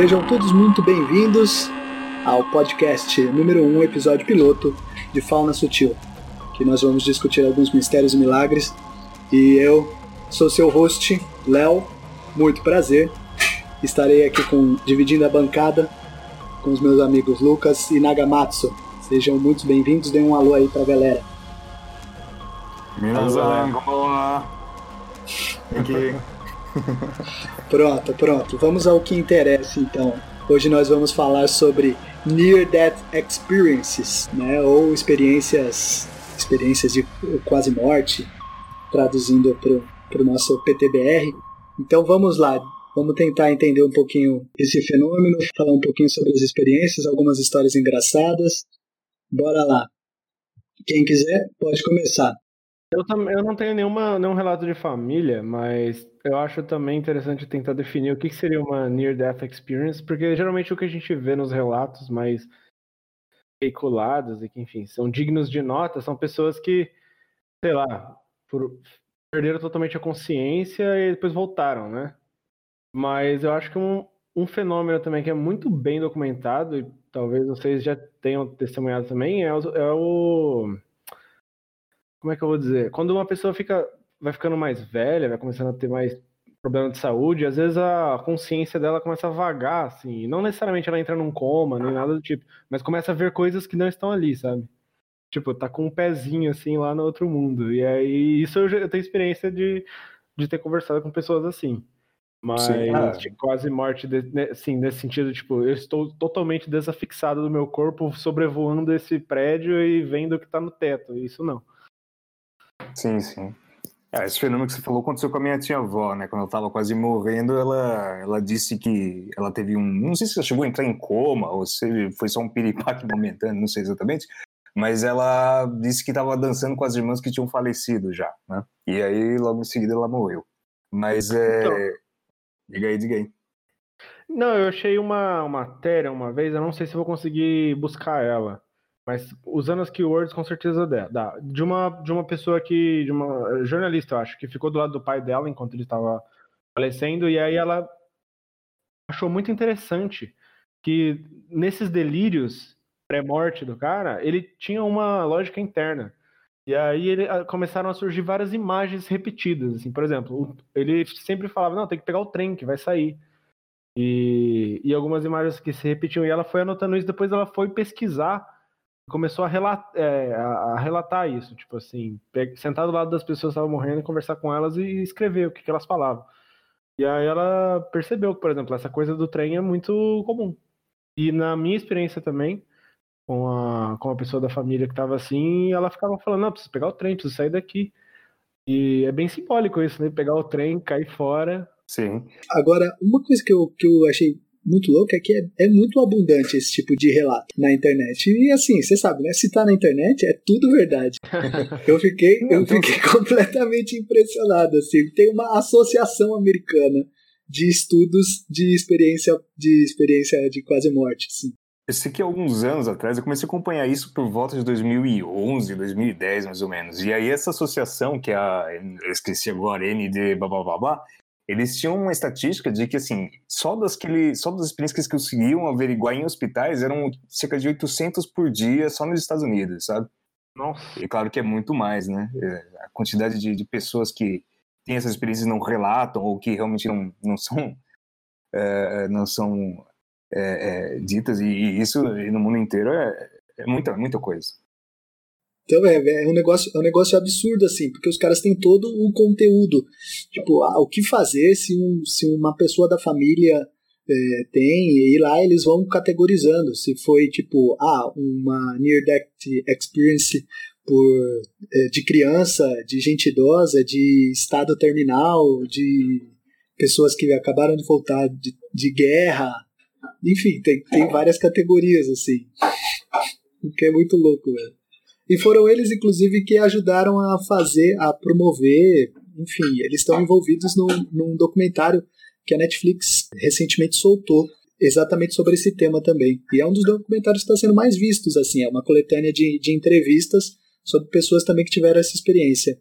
Sejam todos muito bem-vindos ao podcast número 1, um, episódio piloto de Fauna Sutil, que nós vamos discutir alguns mistérios e milagres. E eu sou seu host, Léo, muito prazer. Estarei aqui com dividindo a bancada com os meus amigos Lucas e Nagamatsu. Sejam muito bem-vindos, deem um alô aí pra galera. Minazan, como Aqui. pronto, pronto. Vamos ao que interessa então. Hoje nós vamos falar sobre Near Death Experiences, né? Ou experiências, experiências de quase morte, traduzindo para o nosso PTBR. Então vamos lá, vamos tentar entender um pouquinho esse fenômeno, falar um pouquinho sobre as experiências, algumas histórias engraçadas. Bora lá. Quem quiser pode começar. Eu, também, eu não tenho nenhuma, nenhum relato de família, mas eu acho também interessante tentar definir o que seria uma near-death experience, porque geralmente o que a gente vê nos relatos mais veiculados e que, enfim, são dignos de nota, são pessoas que, sei lá, por, perderam totalmente a consciência e depois voltaram, né? Mas eu acho que um, um fenômeno também que é muito bem documentado, e talvez vocês já tenham testemunhado também, é o, é o como é que eu vou dizer? Quando uma pessoa fica, vai ficando mais velha, vai começando a ter mais problema de saúde, às vezes a consciência dela começa a vagar, assim, não necessariamente ela entra num coma, nem nada do tipo, mas começa a ver coisas que não estão ali, sabe? Tipo, tá com um pezinho, assim, lá no outro mundo. E aí, isso eu, já, eu tenho experiência de, de ter conversado com pessoas assim. Mas Sim, ah. de quase morte, de, assim, nesse sentido, tipo, eu estou totalmente desafixado do meu corpo, sobrevoando esse prédio e vendo o que tá no teto. Isso não. Sim, sim. É, esse fenômeno que você falou aconteceu com a minha tia-avó, né? Quando ela estava quase morrendo, ela, ela disse que ela teve um. Não sei se ela chegou a entrar em coma ou se foi só um piripaque momentâneo, não sei exatamente. Mas ela disse que estava dançando com as irmãs que tinham falecido já, né? E aí, logo em seguida, ela morreu. Mas é. Então, diga aí, diga aí. Não, eu achei uma, uma matéria uma vez, eu não sei se vou conseguir buscar ela mas usando as keywords com certeza dá. De uma, de uma pessoa que, de uma jornalista, eu acho, que ficou do lado do pai dela enquanto ele estava falecendo, e aí ela achou muito interessante que nesses delírios pré-morte do cara, ele tinha uma lógica interna. E aí ele, começaram a surgir várias imagens repetidas, assim, por exemplo, ele sempre falava, não, tem que pegar o trem que vai sair. E, e algumas imagens que se repetiam, e ela foi anotando isso, depois ela foi pesquisar começou a relatar, é, a relatar isso, tipo assim, sentar do lado das pessoas que estavam morrendo e conversar com elas e escrever o que, que elas falavam. E aí ela percebeu que, por exemplo, essa coisa do trem é muito comum. E na minha experiência também, com a, com a pessoa da família que estava assim, ela ficava falando, não, preciso pegar o trem, preciso sair daqui. E é bem simbólico isso, né? Pegar o trem, cair fora. Sim. Agora, uma coisa que eu, que eu achei muito louco é que é, é, muito abundante esse tipo de relato na internet. E assim, você sabe, né? Se tá na internet, é tudo verdade. Eu fiquei, eu fiquei completamente impressionado. Assim. Tem uma associação americana de estudos de experiência de experiência de quase morte. Assim. Eu sei que alguns anos atrás eu comecei a acompanhar isso por volta de 2011, 2010 mais ou menos. E aí essa associação, que é a, eu esqueci agora, ND blá blá blá, eles tinham uma estatística de que, assim, só das, que ele, só das experiências que eles conseguiam averiguar em hospitais eram cerca de 800 por dia só nos Estados Unidos, sabe? Nossa. E claro que é muito mais, né? É, a quantidade de, de pessoas que têm essas experiências não relatam ou que realmente não, não são, é, não são é, é, ditas, e, e, isso no mundo inteiro é, é muita, muita coisa. Então é, é, um negócio, é um negócio absurdo, assim, porque os caras têm todo o conteúdo. Tipo, ah, o que fazer se, um, se uma pessoa da família é, tem, e lá eles vão categorizando. Se foi, tipo, ah, uma near-death experience por, é, de criança, de gente idosa, de estado terminal, de pessoas que acabaram de voltar de, de guerra. Enfim, tem, tem várias categorias, assim. O que é muito louco, velho. E foram eles, inclusive, que ajudaram a fazer, a promover. Enfim, eles estão envolvidos num, num documentário que a Netflix recentemente soltou exatamente sobre esse tema também. E é um dos documentários que está sendo mais vistos, assim, é uma coletânea de, de entrevistas sobre pessoas também que tiveram essa experiência.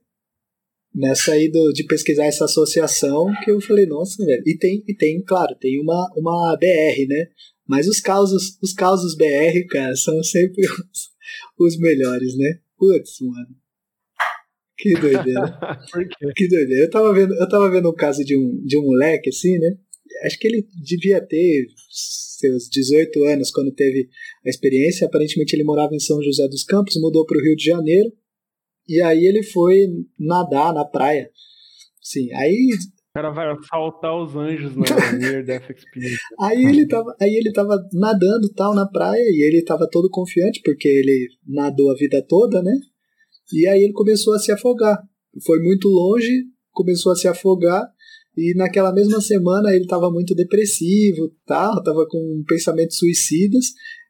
nessa aí do, de pesquisar essa associação que eu falei, nossa, velho. E tem, e tem, claro, tem uma, uma BR, né? Mas os causos, os causos BR, cara, são sempre os, os melhores, né? Putz, mano. Que doideira. que doideira. Eu tava vendo, eu tava vendo um caso de um, de um moleque, assim, né? Acho que ele devia ter seus 18 anos quando teve a experiência. Aparentemente ele morava em São José dos Campos, mudou para o Rio de Janeiro. E aí ele foi nadar na praia. Sim, aí cara vai assaltar os anjos na Near Death Experience. aí ele tava, aí ele tava nadando tal na praia e ele tava todo confiante porque ele nadou a vida toda, né? E aí ele começou a se afogar. Foi muito longe, começou a se afogar e naquela mesma semana ele estava muito depressivo, tal, tava com pensamentos suicidas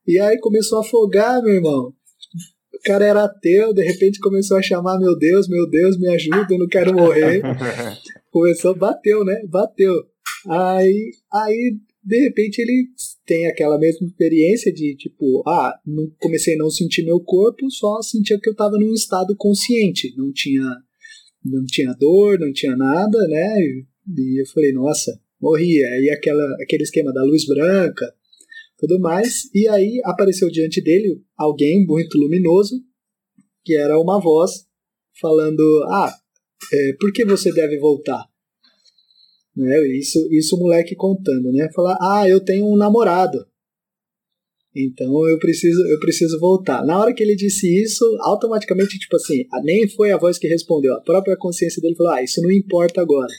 e aí começou a afogar, meu irmão. O cara era ateu, de repente começou a chamar meu Deus, meu Deus, me ajuda, eu não quero morrer. começou, bateu, né? Bateu. Aí, aí de repente ele tem aquela mesma experiência de tipo, ah, não, comecei a não sentir meu corpo, só sentia que eu estava num estado consciente, não tinha não tinha dor, não tinha nada, né? E, e eu falei, nossa, morri. Aí aquela, aquele esquema da luz branca, tudo mais, e aí apareceu diante dele alguém muito luminoso, que era uma voz falando, ah, é, por que você deve voltar? Né? Isso, isso o moleque contando, né? Falar, ah, eu tenho um namorado. Então eu preciso, eu preciso voltar. Na hora que ele disse isso, automaticamente, tipo assim, nem foi a voz que respondeu, a própria consciência dele falou: Ah, isso não importa agora.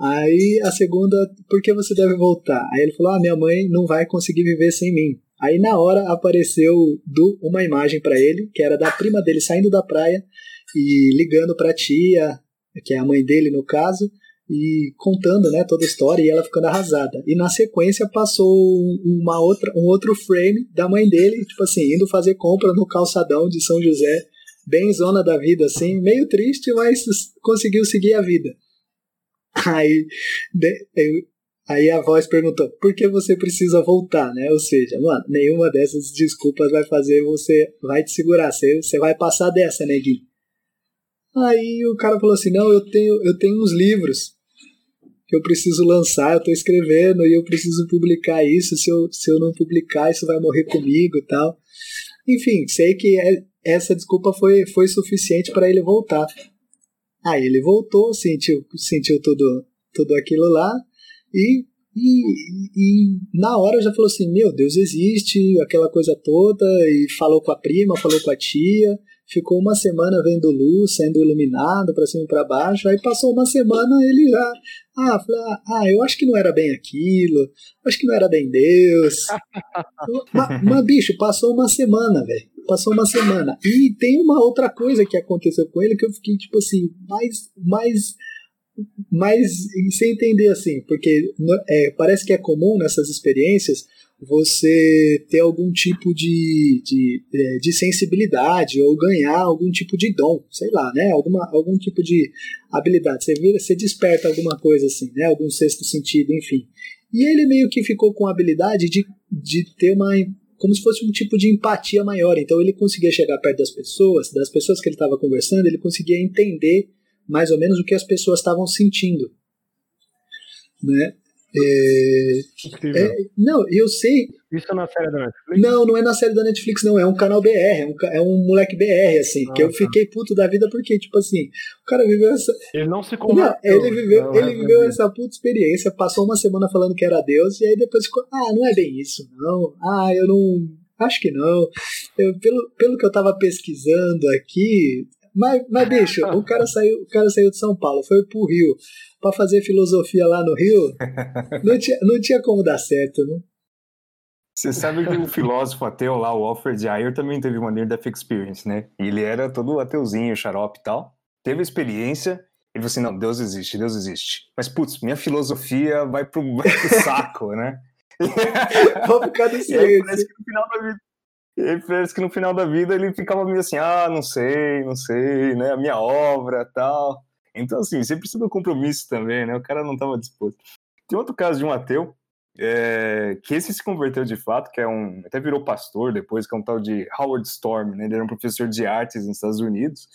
Aí a segunda, por que você deve voltar? Aí ele falou: Ah, minha mãe não vai conseguir viver sem mim. Aí na hora apareceu do, uma imagem para ele, que era da prima dele saindo da praia e ligando para a tia, que é a mãe dele no caso, e contando né, toda a história e ela ficando arrasada. E na sequência passou uma outra, um outro frame da mãe dele, tipo assim, indo fazer compra no calçadão de São José, bem zona da vida, assim, meio triste, mas conseguiu seguir a vida. Aí, de, eu, aí a voz perguntou, por que você precisa voltar, né? Ou seja, mano, nenhuma dessas desculpas vai fazer você, vai te segurar, você, você vai passar dessa, neguinho. Aí o cara falou assim, não, eu tenho, eu tenho uns livros que eu preciso lançar, eu estou escrevendo e eu preciso publicar isso. Se eu, se eu não publicar, isso vai morrer comigo e tal. Enfim, sei que é, essa desculpa foi, foi suficiente para ele voltar. Aí ele voltou, sentiu, sentiu tudo, tudo aquilo lá e, e, e na hora já falou assim: Meu Deus, existe aquela coisa toda. E falou com a prima, falou com a tia ficou uma semana vendo luz, sendo iluminado para cima e para baixo, aí passou uma semana ele já, ah, falei, ah, eu acho que não era bem aquilo, acho que não era bem Deus. mas, mas, bicho, passou uma semana, velho, passou uma semana. E tem uma outra coisa que aconteceu com ele que eu fiquei, tipo assim, mais, mais, mais sem entender, assim, porque é, parece que é comum nessas experiências você ter algum tipo de, de, é, de sensibilidade ou ganhar algum tipo de dom, sei lá, né? Alguma, algum tipo de habilidade. Você vira, você desperta alguma coisa assim, né? Algum sexto sentido, enfim. E ele meio que ficou com a habilidade de, de ter uma. Como se fosse um tipo de empatia maior. Então ele conseguia chegar perto das pessoas, das pessoas que ele estava conversando, ele conseguia entender mais ou menos o que as pessoas estavam sentindo. Né? É, é, não, eu sei. Isso na série da Netflix? Não, não é na série da Netflix, não. É um canal BR, é um, é um moleque BR, assim. Ah, que eu tá. fiquei puto da vida porque, tipo assim, o cara viveu essa. Ele não se converteu. ele viveu, não, ele viveu essa puta experiência, passou uma semana falando que era Deus, e aí depois ficou, ah, não é bem isso, não. Ah, eu não. Acho que não. Eu, pelo, pelo que eu tava pesquisando aqui, mas, mas bicho, o cara saiu, o cara saiu de São Paulo, foi pro Rio para fazer filosofia lá no Rio, não tinha, não tinha como dar certo, né? Você sabe que o filósofo ateu lá, o Alfred Ayer, também teve uma Near-Death Experience, né? E ele era todo ateuzinho, xarope e tal. Teve a experiência, ele falou assim, não, Deus existe, Deus existe. Mas, putz, minha filosofia vai pro, vai pro saco, né? Vou ficar desse jeito. Parece que no final da vida e parece que no final da vida ele ficava meio assim, ah, não sei, não sei, né? A minha obra tal. Então, assim, você precisa do compromisso também, né? O cara não estava disposto. Tem outro caso de um ateu, é, que esse se converteu de fato, que é um. Até virou pastor depois, que é um tal de Howard Storm, né? Ele era um professor de artes nos Estados Unidos.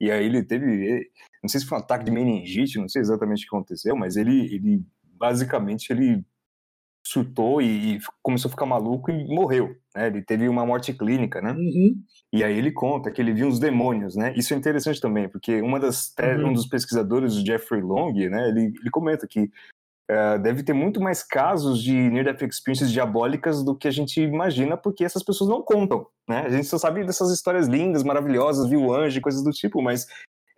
E aí ele teve. não sei se foi um ataque de meningite, não sei exatamente o que aconteceu, mas ele, ele basicamente ele surtou e, começou a ficar maluco e morreu, né? Ele teve uma morte clínica, né? Uhum. E aí ele conta que ele viu uns demônios, né? Isso é interessante também, porque uma das uhum. um dos pesquisadores, o Jeffrey Long, né? Ele, ele comenta que uh, deve ter muito mais casos de near-death experiences diabólicas do que a gente imagina, porque essas pessoas não contam, né? A gente só sabe dessas histórias lindas, maravilhosas, viu anjo, coisas do tipo, mas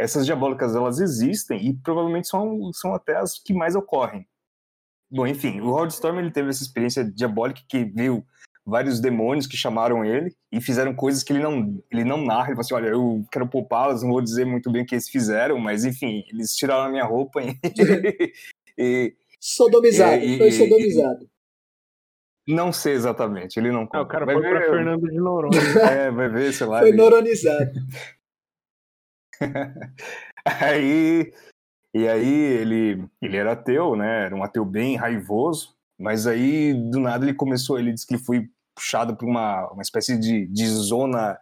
essas diabólicas elas existem e provavelmente são, são até as que mais ocorrem, Bom, enfim, o Howard Storm ele teve essa experiência diabólica que viu vários demônios que chamaram ele e fizeram coisas que ele não, ele não narra. Ele falou assim: Olha, eu quero poupá-las, não vou dizer muito bem o que eles fizeram, mas enfim, eles tiraram a minha roupa e. e sodomizado, e, foi sodomizado. Não sei exatamente, ele não. Ah, o cara vai foi ver, pra Fernando de Noronha. É, vai ver, sei lá. Foi ele... neuronizado. Aí e aí ele, ele era ateu, né? Era um ateu bem raivoso, mas aí do nada ele começou, ele disse que ele foi puxado para uma, uma espécie de, de zona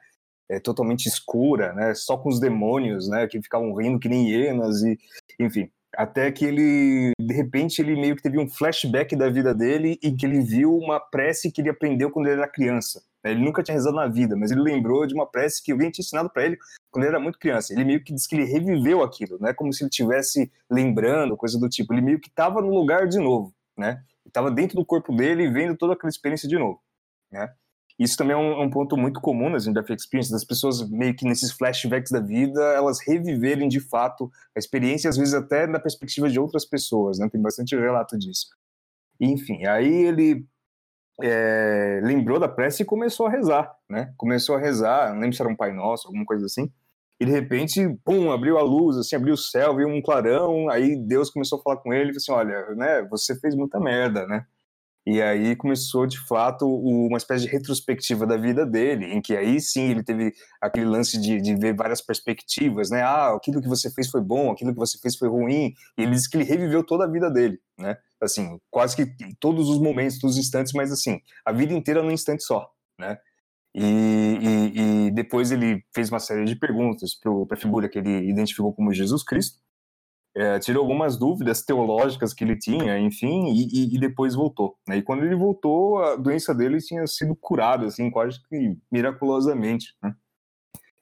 é, totalmente escura, né? Só com os demônios, né? Que ficavam rindo que nem hienas e, enfim. Até que ele, de repente, ele meio que teve um flashback da vida dele em que ele viu uma prece que ele aprendeu quando ele era criança. Ele nunca tinha rezado na vida, mas ele lembrou de uma prece que alguém tinha ensinado para ele quando ele era muito criança. Ele meio que disse que ele reviveu aquilo, né? Como se ele estivesse lembrando, coisa do tipo. Ele meio que estava no lugar de novo, né? Estava dentro do corpo dele vendo toda aquela experiência de novo, né? Isso também é um, um ponto muito comum nas Death Experience, das pessoas meio que nesses flashbacks da vida, elas reviverem de fato a experiência, às vezes até na perspectiva de outras pessoas, né? Tem bastante relato disso. Enfim, aí ele é, lembrou da prece e começou a rezar, né? Começou a rezar, não lembro se era um Pai Nosso, alguma coisa assim. E de repente, pum, abriu a luz, assim, abriu o céu, viu um clarão. Aí Deus começou a falar com ele e falou assim: Olha, né, você fez muita merda, né? E aí começou, de fato, uma espécie de retrospectiva da vida dele, em que aí sim ele teve aquele lance de, de ver várias perspectivas, né? Ah, aquilo que você fez foi bom, aquilo que você fez foi ruim. E ele disse que ele reviveu toda a vida dele, né? Assim, quase que todos os momentos, todos os instantes, mas assim, a vida inteira num instante só, né? E, e, e depois ele fez uma série de perguntas para a figura que ele identificou como Jesus Cristo, é, tirou algumas dúvidas teológicas que ele tinha, enfim, e, e, depois voltou. Né? E quando ele voltou, a doença dele tinha sido curada, assim, quase que miraculosamente. Né?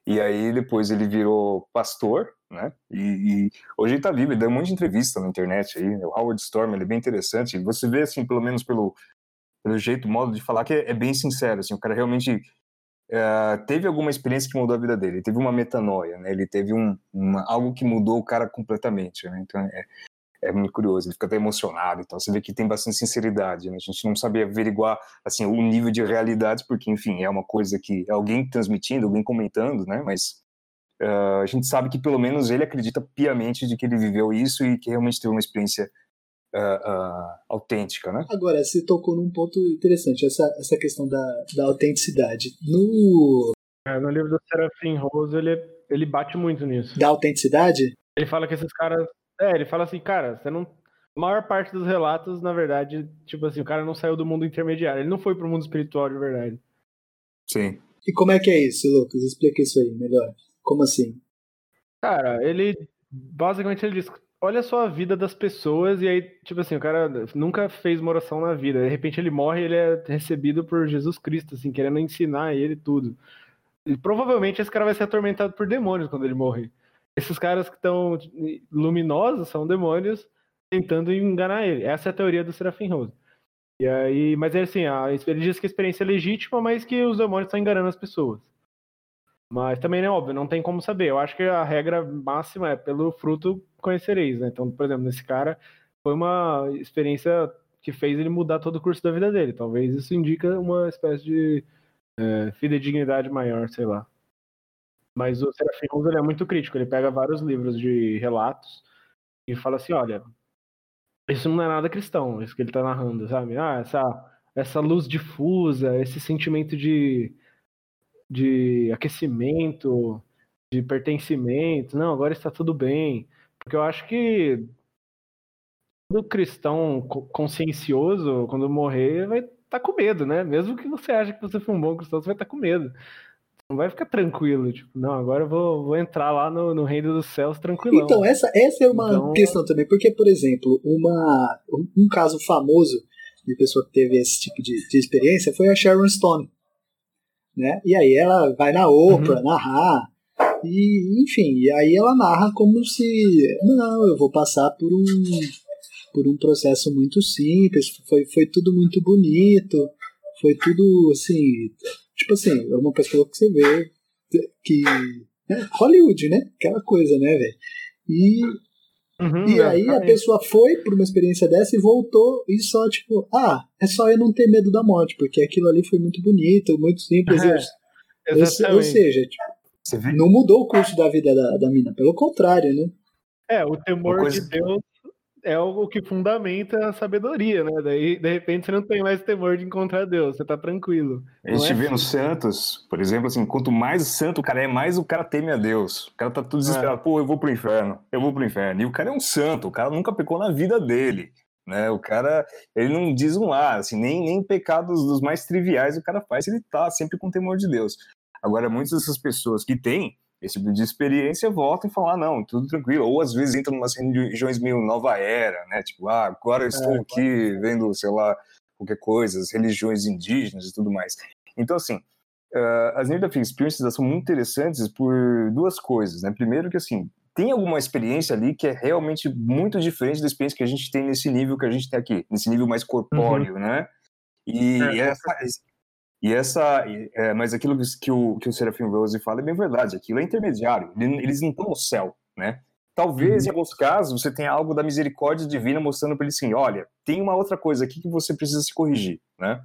E aí depois ele virou pastor, né? E, e hoje ele está vivo, ele dá um monte de entrevista na internet aí. O Howard Storm, ele é bem interessante. Você vê, assim, pelo menos pelo, pelo jeito, modo de falar, que é, é bem sincero, assim, o cara realmente é, teve alguma experiência que mudou a vida dele, ele teve uma metanoia, né? Ele teve um, uma, algo que mudou o cara completamente, né? Então é, é muito curioso, ele fica até emocionado e tal. Você vê que tem bastante sinceridade, né? A gente não sabe averiguar, assim, o nível de realidade, porque, enfim, é uma coisa que é alguém transmitindo, alguém comentando, né? Mas uh, a gente sabe que pelo menos ele acredita piamente de que ele viveu isso e que realmente teve uma experiência uh, uh, autêntica, né? Agora, você tocou num ponto interessante, essa, essa questão da, da autenticidade. No... É, no livro do Serafim Rose, ele, ele bate muito nisso. Da autenticidade? Ele fala que esses caras... É, ele fala assim, cara, você não... A maior parte dos relatos, na verdade, tipo assim, o cara não saiu do mundo intermediário, ele não foi pro mundo espiritual de verdade. Sim. E como é que é isso, Lucas? Explica isso aí melhor. Como assim? Cara, ele basicamente ele diz: olha só a vida das pessoas, e aí, tipo assim, o cara nunca fez uma oração na vida. De repente ele morre e ele é recebido por Jesus Cristo, assim, querendo ensinar ele tudo. E provavelmente esse cara vai ser atormentado por demônios quando ele morrer. Esses caras que estão luminosos são demônios tentando enganar ele. Essa é a teoria do Serafim Rose. E aí, mas é assim, a, ele diz que a experiência é legítima, mas que os demônios estão enganando as pessoas. Mas também é óbvio, não tem como saber. Eu acho que a regra máxima é pelo fruto conhecereis, né? Então, por exemplo, nesse cara foi uma experiência que fez ele mudar todo o curso da vida dele. Talvez isso indica uma espécie de é, fidedignidade maior, sei lá. Mas o Serafim Rose é muito crítico. Ele pega vários livros de relatos e fala assim, olha, isso não é nada cristão, isso que ele está narrando, sabe? Ah, essa, essa luz difusa, esse sentimento de de aquecimento, de pertencimento. Não, agora está tudo bem. Porque eu acho que todo cristão consciencioso, quando morrer, vai estar tá com medo, né? Mesmo que você ache que você foi um bom cristão, você vai estar tá com medo. Não vai ficar tranquilo, tipo, não, agora eu vou, vou entrar lá no, no reino dos céus tranquilão. Então, essa, essa é uma então... questão também, porque, por exemplo, uma, um caso famoso de pessoa que teve esse tipo de, de experiência foi a Sharon Stone. Né? E aí ela vai na Oprah uhum. narrar, e enfim, e aí ela narra como se, não, eu vou passar por um por um processo muito simples, foi, foi tudo muito bonito, foi tudo assim, tipo assim, é uma pessoa que você vê que. Né, Hollywood, né? Aquela coisa, né, velho? E, uhum, e aí a pessoa foi por uma experiência dessa e voltou e só, tipo, ah, é só eu não ter medo da morte, porque aquilo ali foi muito bonito, muito simples. É, eu, ou seja, tipo, não mudou o curso da vida da, da mina, pelo contrário, né? É, o temor coisa... de Deus é algo que fundamenta a sabedoria, né? Daí, de repente, você não tem mais temor de encontrar Deus, você tá tranquilo. A gente é vê assim. nos santos, por exemplo, assim, quanto mais santo o cara é, mais o cara teme a Deus. O cara tá tudo desesperado, é. pô, eu vou pro inferno, eu vou pro inferno. E o cara é um santo, o cara nunca pecou na vida dele. Né, o cara, ele não diz um ar, assim, nem, nem pecados dos mais triviais o cara faz, ele tá sempre com temor de Deus. Agora, muitas dessas pessoas que têm esse tipo de experiência voltam e falam, ah, não, tudo tranquilo. Ou às vezes entram em umas religiões meio nova era, né? Tipo, ah, agora eu estou é, aqui claro. vendo, sei lá, qualquer coisa, as religiões indígenas e tudo mais. Então, assim, uh, as Near Death Experiences são muito interessantes por duas coisas, né? Primeiro que, assim, tem alguma experiência ali que é realmente muito diferente da experiência que a gente tem nesse nível que a gente tem aqui, nesse nível mais corpóreo, uhum. né? E é, essa, e essa, é, mas aquilo que o, que o Serafim Rose fala é bem verdade, aquilo é intermediário, eles não estão no céu, né? Talvez, uhum. em alguns casos, você tenha algo da misericórdia divina mostrando para ele assim, olha, tem uma outra coisa aqui que você precisa se corrigir, né?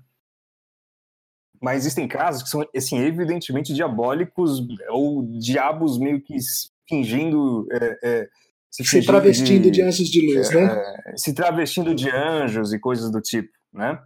Mas existem casos que são, assim, evidentemente diabólicos ou diabos meio que fingindo... É, é, se, se travestindo de, de, anjos de luz, né? É, se travestindo de anjos e coisas do tipo, né?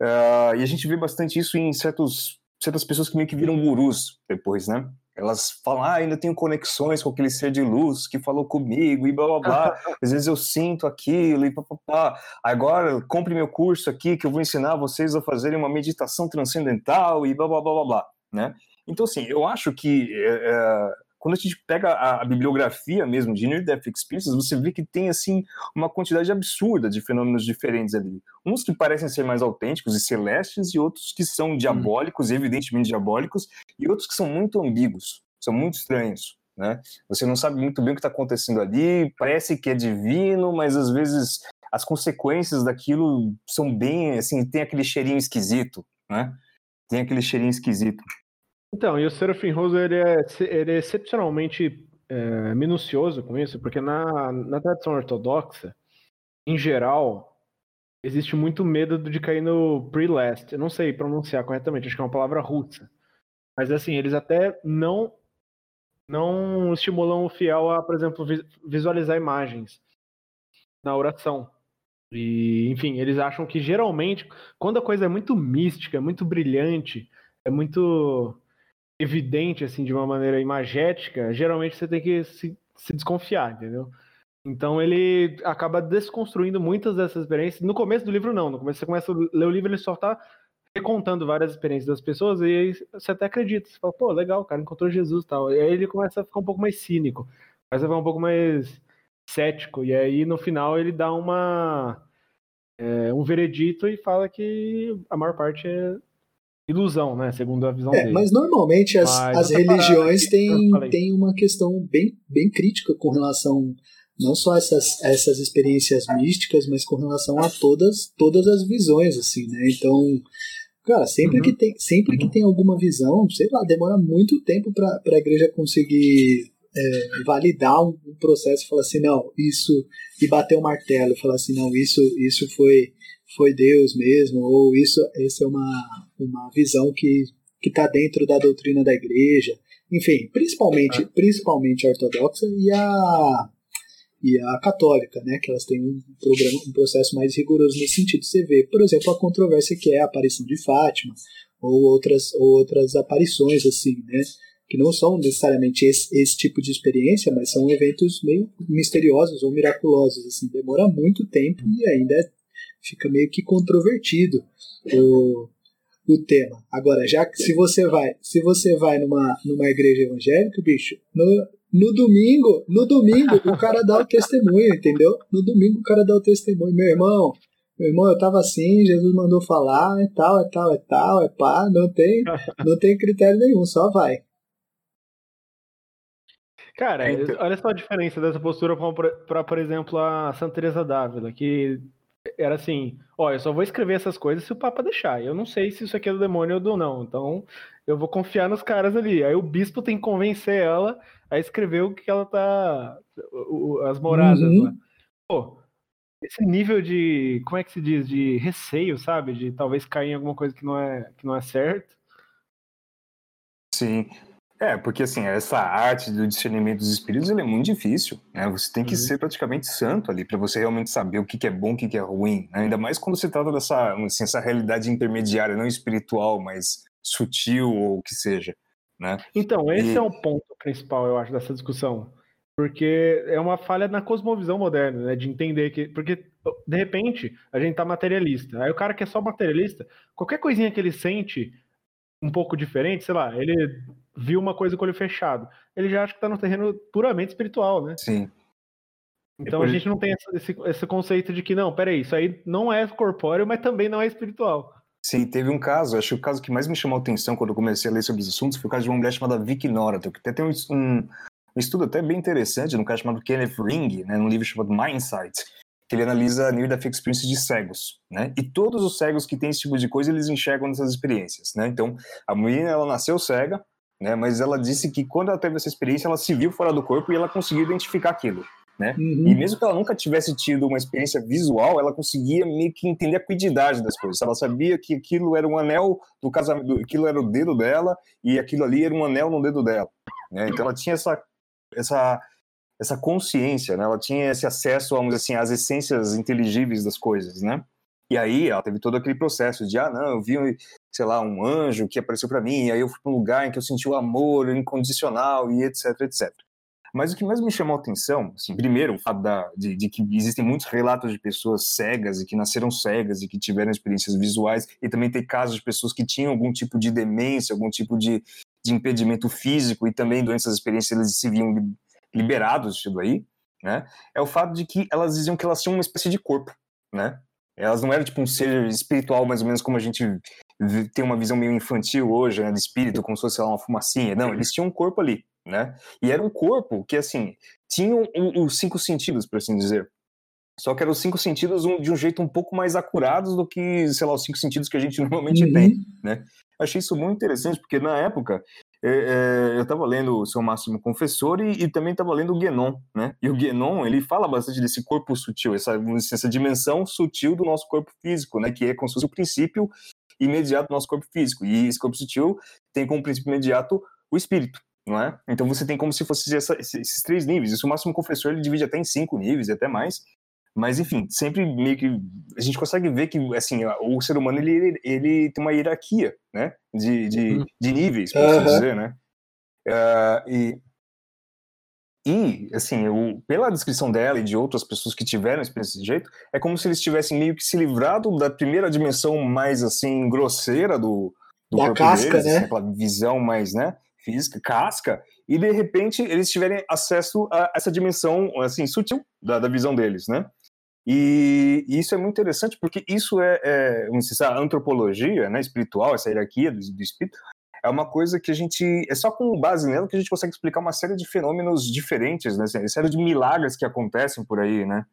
Uh, e a gente vê bastante isso em certos, certas pessoas que meio que viram gurus depois, né? Elas falam, ah, ainda tenho conexões com aquele ser de luz que falou comigo e blá blá blá. Às vezes eu sinto aquilo e papapá. Agora compre meu curso aqui que eu vou ensinar vocês a fazerem uma meditação transcendental e blá blá blá blá blá, né? Então, assim, eu acho que é, quando a gente pega a, a bibliografia mesmo de Near Death Experiences, você vê que tem assim uma quantidade absurda de fenômenos diferentes ali. Uns que parecem ser mais autênticos e celestes, e outros que são diabólicos, hum. evidentemente diabólicos, e outros que são muito ambíguos, são muito estranhos. Né? Você não sabe muito bem o que está acontecendo ali, parece que é divino, mas às vezes as consequências daquilo são bem, assim, tem aquele cheirinho esquisito, né? Tem aquele cheirinho esquisito. Então, e o Serafim Rosa ele é, ele é excepcionalmente é, minucioso com isso, porque na, na tradição ortodoxa, em geral, existe muito medo de cair no pre-last. Eu não sei pronunciar corretamente, acho que é uma palavra russa. Mas assim, eles até não não estimulam o fiel a, por exemplo, visualizar imagens na oração. E, enfim, eles acham que geralmente, quando a coisa é muito mística, muito brilhante, é muito evidente, assim, de uma maneira imagética, geralmente você tem que se, se desconfiar, entendeu? Então ele acaba desconstruindo muitas dessas experiências. No começo do livro, não. No começo você começa a ler o livro, ele só tá recontando várias experiências das pessoas e aí você até acredita. Você fala, pô, legal, o cara encontrou Jesus e tal. E aí ele começa a ficar um pouco mais cínico, começa a ficar um pouco mais cético. E aí no final ele dá uma é, um veredito e fala que a maior parte é, ilusão, né? Segundo a visão é, dele. Mas normalmente as, as religiões têm, têm uma questão bem, bem crítica com relação não só essas, essas experiências místicas, mas com relação a todas, todas as visões, assim, né? Então, cara, sempre, uhum. que, tem, sempre uhum. que tem alguma visão, sei lá, demora muito tempo para a igreja conseguir é, validar um, um processo e falar assim, não, isso, e bater o martelo e falar assim, não, isso, isso foi foi Deus mesmo, ou isso essa é uma, uma visão que está dentro da doutrina da igreja. Enfim, principalmente, principalmente a ortodoxa e a, e a católica, né, que elas têm um, programa, um processo mais rigoroso nesse sentido. Você vê, por exemplo, a controvérsia que é a aparição de Fátima, ou outras, ou outras aparições, assim, né, que não são necessariamente esse, esse tipo de experiência, mas são eventos meio misteriosos ou miraculosos, assim, demora muito tempo e ainda é fica meio que controvertido o, o tema. Agora, já que se você vai, se você vai numa, numa igreja evangélica, bicho, no, no domingo, no domingo o cara dá o testemunho, entendeu? No domingo o cara dá o testemunho, meu irmão. Meu irmão, eu tava assim, Jesus mandou falar, é tal, é tal, é tal, é pá, não tem, não tem critério nenhum, só vai. Cara, então... olha só a diferença dessa postura para, por exemplo, a Santa Teresa d'Ávila, que era assim, ó, eu só vou escrever essas coisas se o Papa deixar. Eu não sei se isso aqui é do demônio ou não, então eu vou confiar nos caras ali. Aí o bispo tem que convencer ela a escrever o que ela tá, as moradas uhum. lá. Pô, esse nível de, como é que se diz, de receio, sabe, de talvez cair em alguma coisa que não é que não é certo. Sim. É, porque assim, essa arte do discernimento dos espíritos é muito difícil, né? Você tem que uhum. ser praticamente santo ali para você realmente saber o que, que é bom, o que, que é ruim, né? ainda mais quando se trata dessa assim, essa realidade intermediária, não espiritual, mas sutil ou o que seja, né? Então, esse e... é o ponto principal, eu acho, dessa discussão, porque é uma falha na cosmovisão moderna, né? De entender que, porque de repente a gente tá materialista, aí o cara que é só materialista, qualquer coisinha que ele sente um pouco diferente, sei lá, ele viu uma coisa com o olho fechado. Ele já acha que está no terreno puramente espiritual, né? Sim. Então a gente não tem esse, esse conceito de que, não, peraí, isso aí não é corpóreo, mas também não é espiritual. Sim, teve um caso, acho que o caso que mais me chamou a atenção quando eu comecei a ler sobre os assuntos foi o caso de uma mulher chamada Vicky Norton, que até tem um, um, um estudo até bem interessante, no caso chamado Kenneth Ring, né, num livro chamado Mindsight, que ele analisa a Near Death Experience de cegos, né? E todos os cegos que têm esse tipo de coisa, eles enxergam nessas experiências, né? Então, a menina, ela nasceu cega, né? Mas ela disse que quando ela teve essa experiência, ela se viu fora do corpo e ela conseguiu identificar aquilo, né? Uhum. E mesmo que ela nunca tivesse tido uma experiência visual, ela conseguia meio que entender a cuididade das coisas. Ela sabia que aquilo era um anel do casamento, aquilo era o dedo dela e aquilo ali era um anel no dedo dela, né? Então ela tinha essa essa essa consciência, né? Ela tinha esse acesso, vamos dizer assim, às essências inteligíveis das coisas, né? E aí ela teve todo aquele processo de, ah, não, eu vi sei lá, um anjo que apareceu para mim, e aí eu fui para um lugar em que eu senti o amor incondicional e etc, etc. Mas o que mais me chamou a atenção, assim, primeiro, o fato da, de, de, que existem muitos relatos de pessoas cegas e que nasceram cegas e que tiveram experiências visuais, e também tem casos de pessoas que tinham algum tipo de demência, algum tipo de, de impedimento físico e também durante essas experiências eles se viam liberados disso aí, né? É o fato de que elas diziam que elas tinham uma espécie de corpo, né? Elas não eram tipo um ser espiritual, mais ou menos como a gente tem uma visão meio infantil hoje, né, de espírito, como se fosse lá, uma fumacinha. Não, eles tinham um corpo ali, né? E era um corpo que, assim, tinha os cinco sentidos, por assim dizer. Só que eram os cinco sentidos de um jeito um pouco mais acurados do que, sei lá, os cinco sentidos que a gente normalmente uhum. tem, né? Achei isso muito interessante, porque na época é, é, eu estava lendo o Seu Máximo Confessor e, e também estava lendo o Guénon, né? E o Guénon, ele fala bastante desse corpo sutil, essa, essa dimensão sutil do nosso corpo físico, né? Que é como se fosse o princípio imediato do nosso corpo físico. E esse corpo sutil tem como princípio imediato o espírito, não é? Então você tem como se fosse essa, esses três níveis. Isso o máximo confessor ele divide até em cinco níveis até mais. Mas enfim, sempre meio que a gente consegue ver que assim o ser humano ele, ele, ele tem uma hierarquia, né? De, de, uhum. de níveis, por assim dizer, né? Uh, e e, assim, eu, pela descrição dela e de outras pessoas que tiveram experiência desse jeito, é como se eles tivessem meio que se livrado da primeira dimensão mais, assim, grosseira do, do da corpo casca, deles, né? Assim, aquela visão mais, né, física, casca, e de repente eles tiverem acesso a essa dimensão, assim, sutil da, da visão deles, né? E, e, isso é muito interessante porque isso é, é dizer, a antropologia né, espiritual, essa hierarquia do, do espírito, é uma coisa que a gente. É só com base nela que a gente consegue explicar uma série de fenômenos diferentes, né? Uma série de milagres que acontecem por aí, né?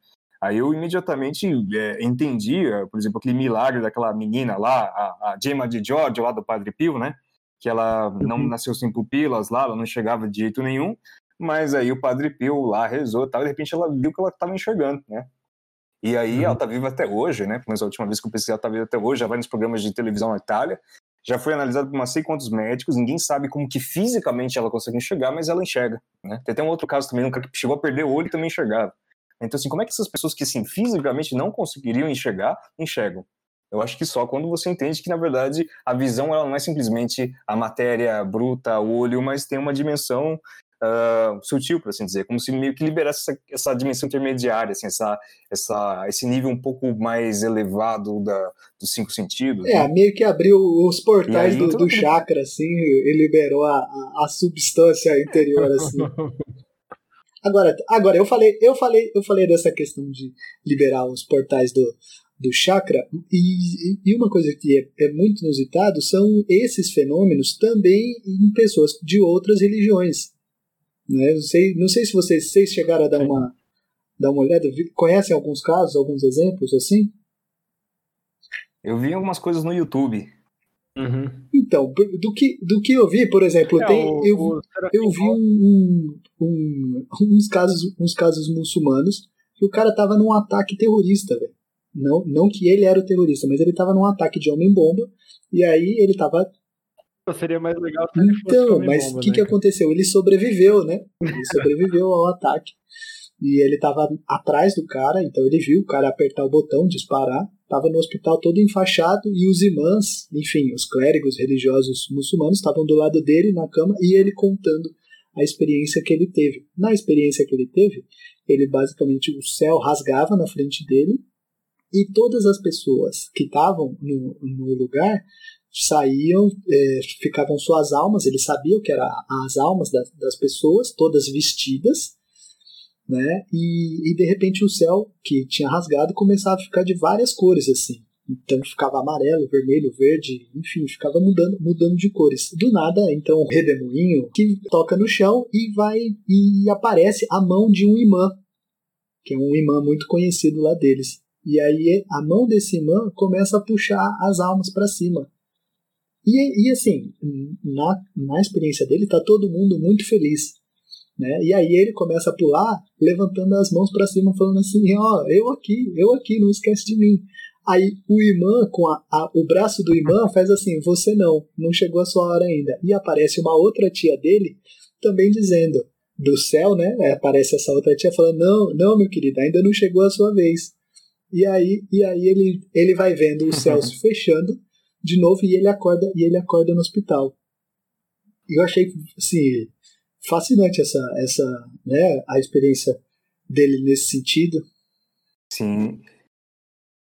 Aí eu imediatamente é, entendi, por exemplo, aquele milagre daquela menina lá, a, a Gemma de George, lá do Padre Pio, né? Que ela não uhum. nasceu sem pupilas lá, ela não chegava de jeito nenhum, mas aí o Padre Pio lá rezou e tal, e de repente ela viu que ela estava enxergando, né? E aí uhum. ela tá viva até hoje, né? Mas a última vez que eu pensei, ela tá viva até hoje, já vai nos programas de televisão na Itália já foi analisado por não sei quantos médicos, ninguém sabe como que fisicamente ela consegue enxergar, mas ela enxerga, né? Tem até um outro caso também, um cara que chegou a perder o olho e também enxergava. Então, assim, como é que essas pessoas que, assim, fisicamente não conseguiriam enxergar, enxergam? Eu acho que só quando você entende que, na verdade, a visão ela não é simplesmente a matéria bruta, o olho, mas tem uma dimensão uh, sutil, por assim dizer, como se meio que liberasse essa, essa dimensão intermediária, assim, essa, essa, esse nível um pouco mais elevado da, dos cinco sentidos. É, né? meio que abriu os portais aí, do, então, do chakra, assim, e liberou a, a, a substância interior, assim. Agora, agora eu falei, eu falei, eu falei dessa questão de liberar os portais do, do chakra e, e uma coisa que é, é, muito inusitado são esses fenômenos também em pessoas de outras religiões. Né? Não, sei, não sei se vocês, vocês chegaram a dar uma, dar uma olhada, conhecem alguns casos, alguns exemplos assim? Eu vi algumas coisas no YouTube. Uhum. Então, do que, do que eu vi, por exemplo, é, tem, o, eu, o eu vi um, um, uns, casos, uns casos muçulmanos que o cara tava num ataque terrorista, velho. Não, não que ele era o terrorista, mas ele tava num ataque de homem-bomba, e aí ele tava Seria mais legal se Então, mas o que, né, que aconteceu? Ele sobreviveu, né? Ele sobreviveu ao ataque. E ele estava atrás do cara, então ele viu o cara apertar o botão, disparar. Estava no hospital todo enfaixado e os imãs, enfim, os clérigos religiosos muçulmanos estavam do lado dele na cama e ele contando a experiência que ele teve. Na experiência que ele teve, ele basicamente o céu rasgava na frente dele e todas as pessoas que estavam no, no lugar saíam, é, ficavam suas almas, ele sabia o que eram as almas das, das pessoas, todas vestidas, né? E, e de repente o céu que tinha rasgado começava a ficar de várias cores assim. Então ficava amarelo, vermelho, verde, enfim, ficava mudando, mudando de cores. Do nada, então, um redemoinho que toca no chão e vai e aparece a mão de um imã, que é um imã muito conhecido lá deles. E aí a mão desse imã começa a puxar as almas para cima. E, e assim, na, na experiência dele, tá todo mundo muito feliz. Né? E aí ele começa a pular, levantando as mãos para cima, falando assim: Ó, oh, eu aqui, eu aqui, não esquece de mim. Aí o imã, com a, a, o braço do imã, faz assim: Você não, não chegou a sua hora ainda. E aparece uma outra tia dele também dizendo: Do céu, né? É, aparece essa outra tia falando: Não, não, meu querido, ainda não chegou a sua vez. E aí, e aí ele, ele vai vendo o céu se fechando de novo e ele acorda e ele acorda no hospital. E eu achei assim fascinante essa essa né a experiência dele nesse sentido. Sim.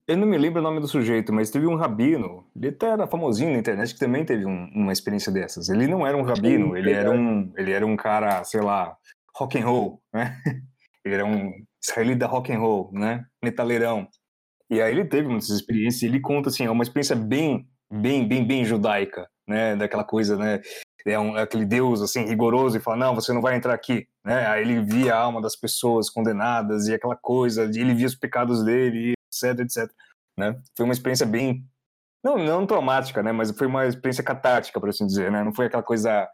Eu não me lembro o nome do sujeito, mas teve um rabino, ele até era famosinho na internet, que também teve um, uma experiência dessas. Ele não era um rabino, ele era um, ele era um cara, sei lá, rock and roll, né? Ele era um israelita rock and roll, né? Metaleirão. E aí ele teve muitas experiências, e ele conta assim, é uma experiência bem bem, bem, bem judaica, né? Daquela coisa, né? É, um, é aquele Deus assim rigoroso e fala não, você não vai entrar aqui, né? Aí ele via a alma das pessoas condenadas e aquela coisa, ele via os pecados dele, etc, etc, né? Foi uma experiência bem não, não traumática, né? Mas foi uma experiência catártica, por assim dizer, né? Não foi aquela coisa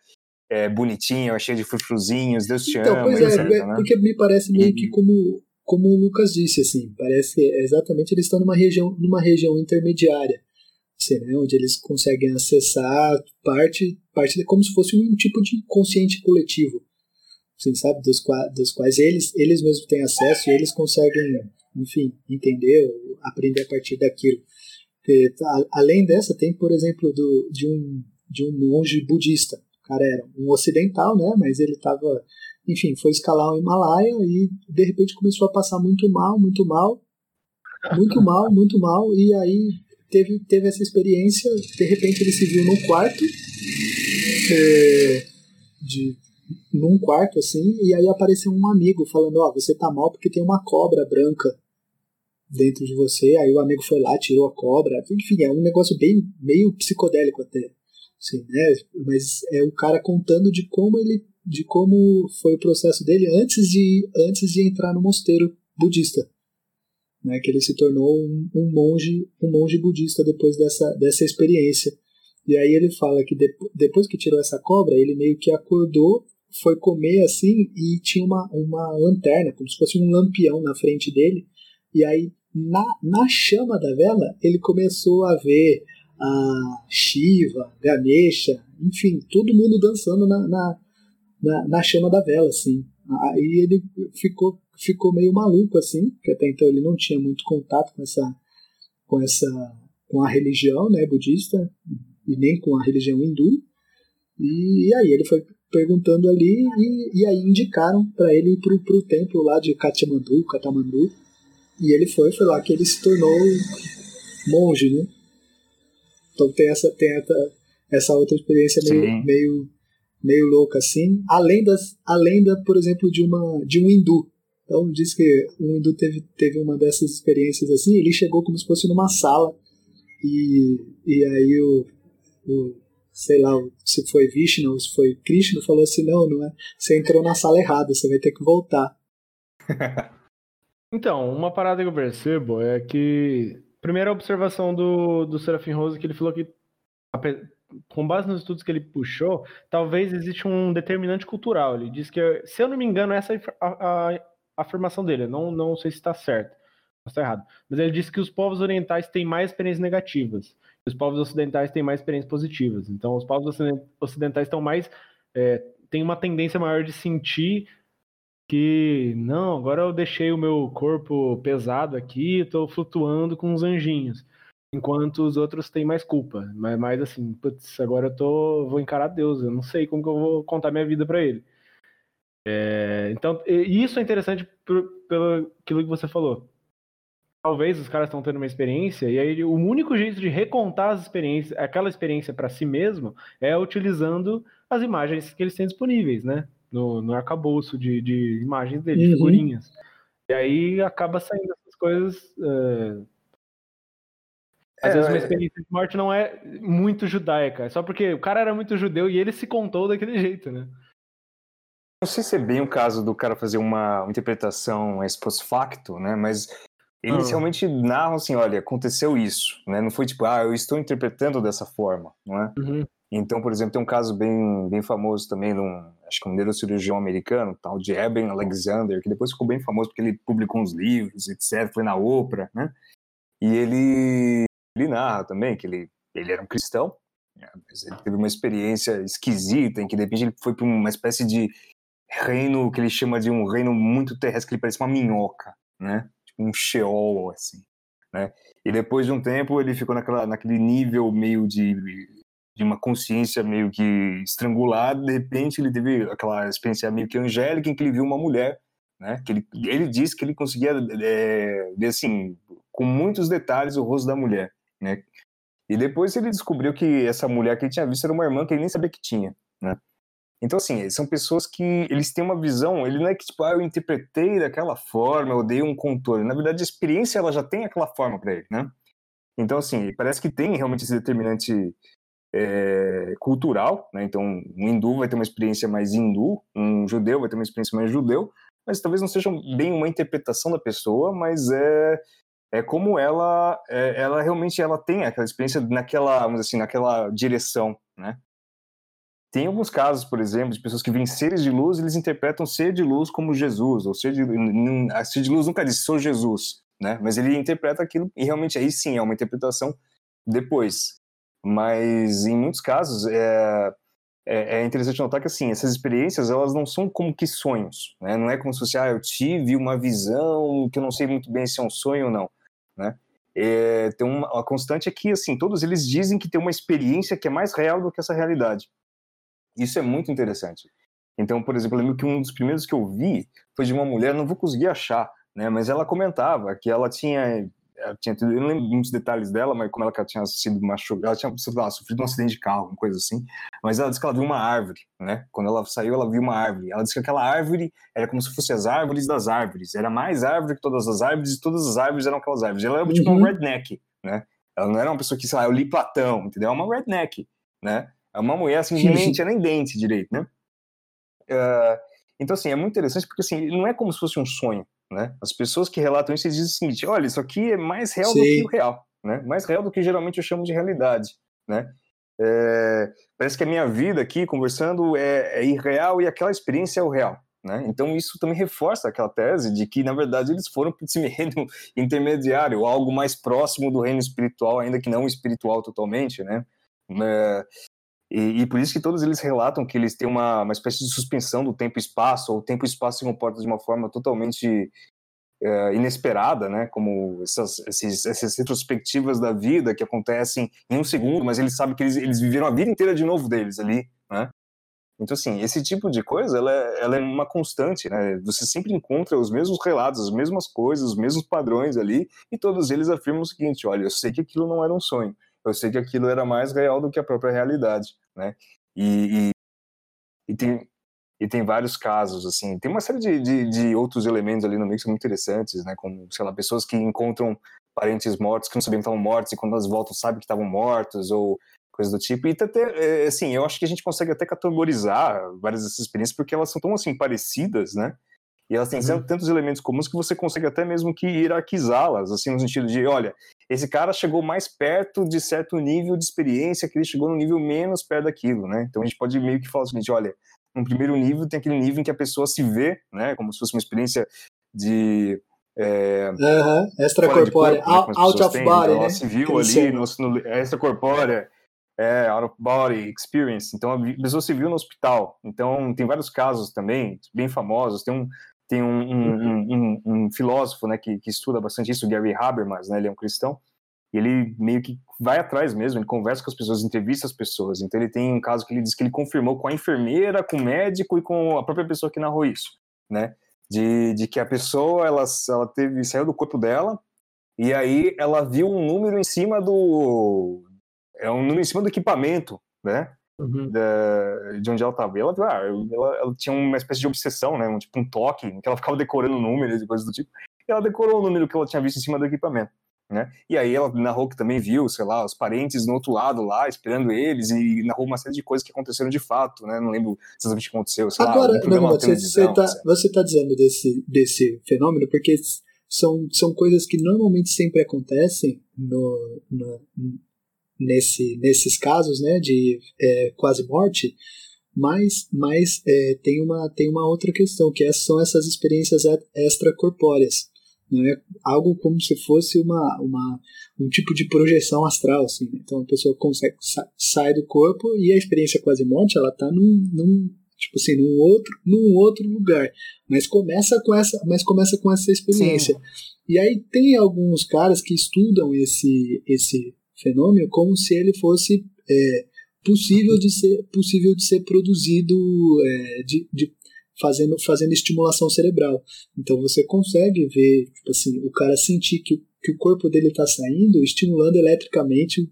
é, bonitinha, cheia de frufruzinhos, Deus te então, ama, pois etc, é, né? porque me parece meio que como como o Lucas disse, assim, parece que é exatamente eles estão numa região, numa região intermediária né, onde eles conseguem acessar parte, parte como se fosse um tipo de consciente coletivo, assim, sabe, dos, dos quais eles, eles mesmos têm acesso e eles conseguem, enfim, entender ou aprender a partir daquilo. Porque, além dessa, tem, por exemplo, do, de, um, de um monge budista. O cara era um ocidental, né, mas ele estava, enfim, foi escalar o Himalaia e de repente começou a passar muito mal, muito mal, muito mal, muito mal, e aí teve, teve essa experiência, de repente ele se viu num quarto, é, de, num quarto assim, e aí apareceu um amigo falando, ó, oh, você tá mal porque tem uma cobra branca dentro de você, aí o amigo foi lá, tirou a cobra, enfim, é um negócio bem, meio psicodélico até, assim, né, mas é o cara contando de como ele, de como foi o processo dele antes de, antes de entrar no mosteiro budista né, que ele se tornou um, um, monge, um monge budista depois dessa, dessa experiência. E aí ele fala que de, depois que tirou essa cobra, ele meio que acordou, foi comer assim e tinha uma, uma lanterna, como se fosse um lampião na frente dele. E aí na, na chama da vela ele começou a ver a Shiva, Ganesha, enfim, todo mundo dançando na, na, na, na chama da vela, assim. Aí ele ficou ficou meio maluco assim, porque até então ele não tinha muito contato com essa com essa com a religião, né, budista e nem com a religião hindu. E, e aí ele foi perguntando ali e, e aí indicaram para ele ir pro, pro templo lá de Katmandu, Katamandu. E ele foi, foi lá que ele se tornou monge, né? Então tem essa, tem essa, essa outra experiência meio, meio, meio louca assim. Além, das, além da, por exemplo, de, uma, de um hindu. Então diz que um hindu teve, teve uma dessas experiências assim, ele chegou como se fosse numa sala e, e aí o, o sei lá, se foi Vishnu ou se foi Krishna, falou assim, não, não é, você entrou na sala errada, você vai ter que voltar. então, uma parada que eu percebo é que, primeira observação do, do Serafim Rose, que ele falou que, com base nos estudos que ele puxou, talvez existe um determinante cultural. Ele diz que, se eu não me engano, essa é a, a afirmação dele, não, não sei se está certo, está errado, mas ele disse que os povos orientais têm mais experiências negativas os povos ocidentais têm mais experiências positivas. Então, os povos ocidentais estão mais. É, têm uma tendência maior de sentir que, não, agora eu deixei o meu corpo pesado aqui, estou flutuando com os anjinhos. Enquanto os outros têm mais culpa. Mas mais assim, putz, agora eu tô, vou encarar Deus, eu não sei como que eu vou contar minha vida para ele. É, então, isso é interessante por, pelo aquilo que você falou talvez os caras estão tendo uma experiência e aí o único jeito de recontar as experiências, aquela experiência para si mesmo é utilizando as imagens que eles têm disponíveis, né? No, no arcabouço de, de imagens dele, uhum. figurinhas. E aí acaba saindo essas coisas. Uh... Às é, vezes uma é. experiência de morte não é muito judaica, é só porque o cara era muito judeu e ele se contou daquele jeito, né? Não sei se é bem o caso do cara fazer uma, interpretação ex post facto, né? Mas eles ah. realmente narram assim, olha, aconteceu isso, né? Não foi tipo, ah, eu estou interpretando dessa forma, não é? Uhum. Então, por exemplo, tem um caso bem, bem famoso também, num, acho que um neurocirurgião americano, tal de Eben Alexander, que depois ficou bem famoso porque ele publicou uns livros, etc, foi na Oprah, né? E ele, ele narra também que ele, ele era um cristão, né? mas ele teve uma experiência esquisita em que de repente ele foi para uma espécie de reino que ele chama de um reino muito terrestre, que ele parece uma minhoca, né? um Sheol, assim, né? E depois de um tempo ele ficou naquela, naquele nível meio de, de uma consciência meio que estrangulada, de repente ele teve aquela experiência meio que angélica em que ele viu uma mulher, né? Que ele, ele disse que ele conseguia é, ver, assim, com muitos detalhes o rosto da mulher, né? E depois ele descobriu que essa mulher que ele tinha visto era uma irmã que ele nem sabia que tinha, né? Então, assim, são pessoas que eles têm uma visão, ele não é que, tipo, ah, eu interpretei daquela forma, eu dei um contorno. Na verdade, a experiência, ela já tem aquela forma para ele, né? Então, assim, parece que tem realmente esse determinante é, cultural, né? Então, um hindu vai ter uma experiência mais hindu, um judeu vai ter uma experiência mais judeu, mas talvez não seja bem uma interpretação da pessoa, mas é é como ela é, ela realmente ela tem aquela experiência naquela vamos assim naquela direção né tem alguns casos, por exemplo, de pessoas que veem seres de luz, eles interpretam ser de luz como Jesus, ou ser de, a ser de luz nunca diz sou Jesus, né? Mas ele interpreta aquilo e realmente aí sim é uma interpretação depois. Mas em muitos casos é, é, é interessante notar que assim essas experiências elas não são como que sonhos, né? Não é como se fosse ah eu tive uma visão que eu não sei muito bem se é um sonho ou não, né? É, tem uma, uma constante é que assim todos eles dizem que tem uma experiência que é mais real do que essa realidade. Isso é muito interessante. Então, por exemplo, eu lembro que um dos primeiros que eu vi foi de uma mulher, não vou conseguir achar, né? Mas ela comentava que ela tinha, ela tinha tido, eu não lembro muitos detalhes dela, mas como ela tinha sido machucada, ela tinha lá, sofrido um acidente de carro, uma coisa assim. Mas ela disse que ela viu uma árvore, né? Quando ela saiu, ela viu uma árvore. Ela disse que aquela árvore era como se fossem as árvores das árvores. Era mais árvore que todas as árvores e todas as árvores eram aquelas árvores. Ela era uhum. tipo uhum. redneck, né? Ela não era uma pessoa que, sei lá, eu li Platão, entendeu? É uma redneck, né? É uma mulher assim que nem tinha nem dente direito, né? Uh, então, assim, é muito interessante porque assim, não é como se fosse um sonho, né? As pessoas que relatam isso dizem o seguinte: olha, isso aqui é mais real Sim. do que o real, né? Mais real do que geralmente eu chamo de realidade, né? É, parece que a minha vida aqui conversando é, é irreal e aquela experiência é o real. Né? Então isso também reforça aquela tese de que na verdade eles foram para esse reino intermediário, algo mais próximo do reino espiritual, ainda que não espiritual totalmente, né? E, e, por isso que todos eles relatam que eles têm uma, uma espécie de suspensão do tempo e espaço, ou o tempo e espaço se comportam de uma forma totalmente é, inesperada, né? Como essas, esses, essas retrospectivas da vida que acontecem em um segundo, mas eles sabem que eles, eles viveram a vida inteira de novo deles ali, né? Então, assim, esse tipo de coisa, ela é, ela é uma constante, né? Você sempre encontra os mesmos relatos, as mesmas coisas, os mesmos padrões ali, e todos eles afirmam o seguinte, olha, eu sei que aquilo não era um sonho, eu sei que aquilo era mais real do que a própria realidade, né? E, e, e tem, e tem vários casos, assim, tem uma série de, de, de, outros elementos ali no meio que são muito interessantes, né? Como, sei lá, pessoas que encontram parentes mortos que não sabiam que estavam mortos e quando elas voltam sabem que estavam mortos, ou coisa do tipo. E até, é, assim, eu acho que a gente consegue até categorizar várias dessas experiências porque elas são tão, assim, parecidas, né? E elas têm uhum. tantos elementos comuns que você consegue até mesmo que hierarquizá-las, assim, no sentido de, olha, esse cara chegou mais perto de certo nível de experiência que ele chegou no nível menos perto daquilo, né? Então a gente pode meio que falar o seguinte, olha, no primeiro nível tem aquele nível em que a pessoa se vê, né, como se fosse uma experiência de é, uhum, extracorpórea, out, né, out of têm. body, então, né? Se viu ali no, no extracorpórea, é, out of body experience. Então a pessoa se viu no hospital. Então tem vários casos também, bem famosos. Tem um, tem um, um, um, um filósofo né, que, que, estuda bastante isso, Gary Habermas, né, ele é um cristão, e ele meio que vai atrás mesmo, ele conversa com as pessoas, entrevista as pessoas. Então ele tem um caso que ele diz que ele confirmou com a enfermeira, com o médico e com a própria pessoa que narrou isso, né? De, de que a pessoa, ela, ela teve, saiu do corpo dela, e aí ela viu um número em cima do... É um número em cima do equipamento, né? Uhum. da, de onde ela estava. E ela, ah, ela, ela, tinha uma espécie de obsessão, né? Um, tipo um toque, que ela ficava decorando números e coisas do tipo. E ela decorou o número que ela tinha visto em cima do equipamento. Né? E aí ela narrou que também viu, sei lá, os parentes no outro lado lá, esperando eles, e narrou uma série de coisas que aconteceram de fato, né? Não lembro exatamente o que aconteceu. Sei Agora, lá, não, você, você, tá, você tá dizendo desse, desse fenômeno porque são, são coisas que normalmente sempre acontecem no, no, nesse, nesses casos né, de é, quase morte, mas, mas é, tem, uma, tem uma outra questão, que é, são essas experiências extracorpóreas. Né? Algo como se fosse uma, uma, um tipo de projeção astral. Assim, né? Então a pessoa consegue sa sai do corpo e a experiência quase morte ela está num, num, tipo assim, num outro, num outro lugar. Mas começa com essa, mas começa com essa experiência. Sim. E aí tem alguns caras que estudam esse, esse fenômeno como se ele fosse é, possível de ser possível de ser produzido é, de, de, fazendo fazendo estimulação cerebral. Então você consegue ver tipo assim o cara sentir que, que o corpo dele está saindo estimulando eletricamente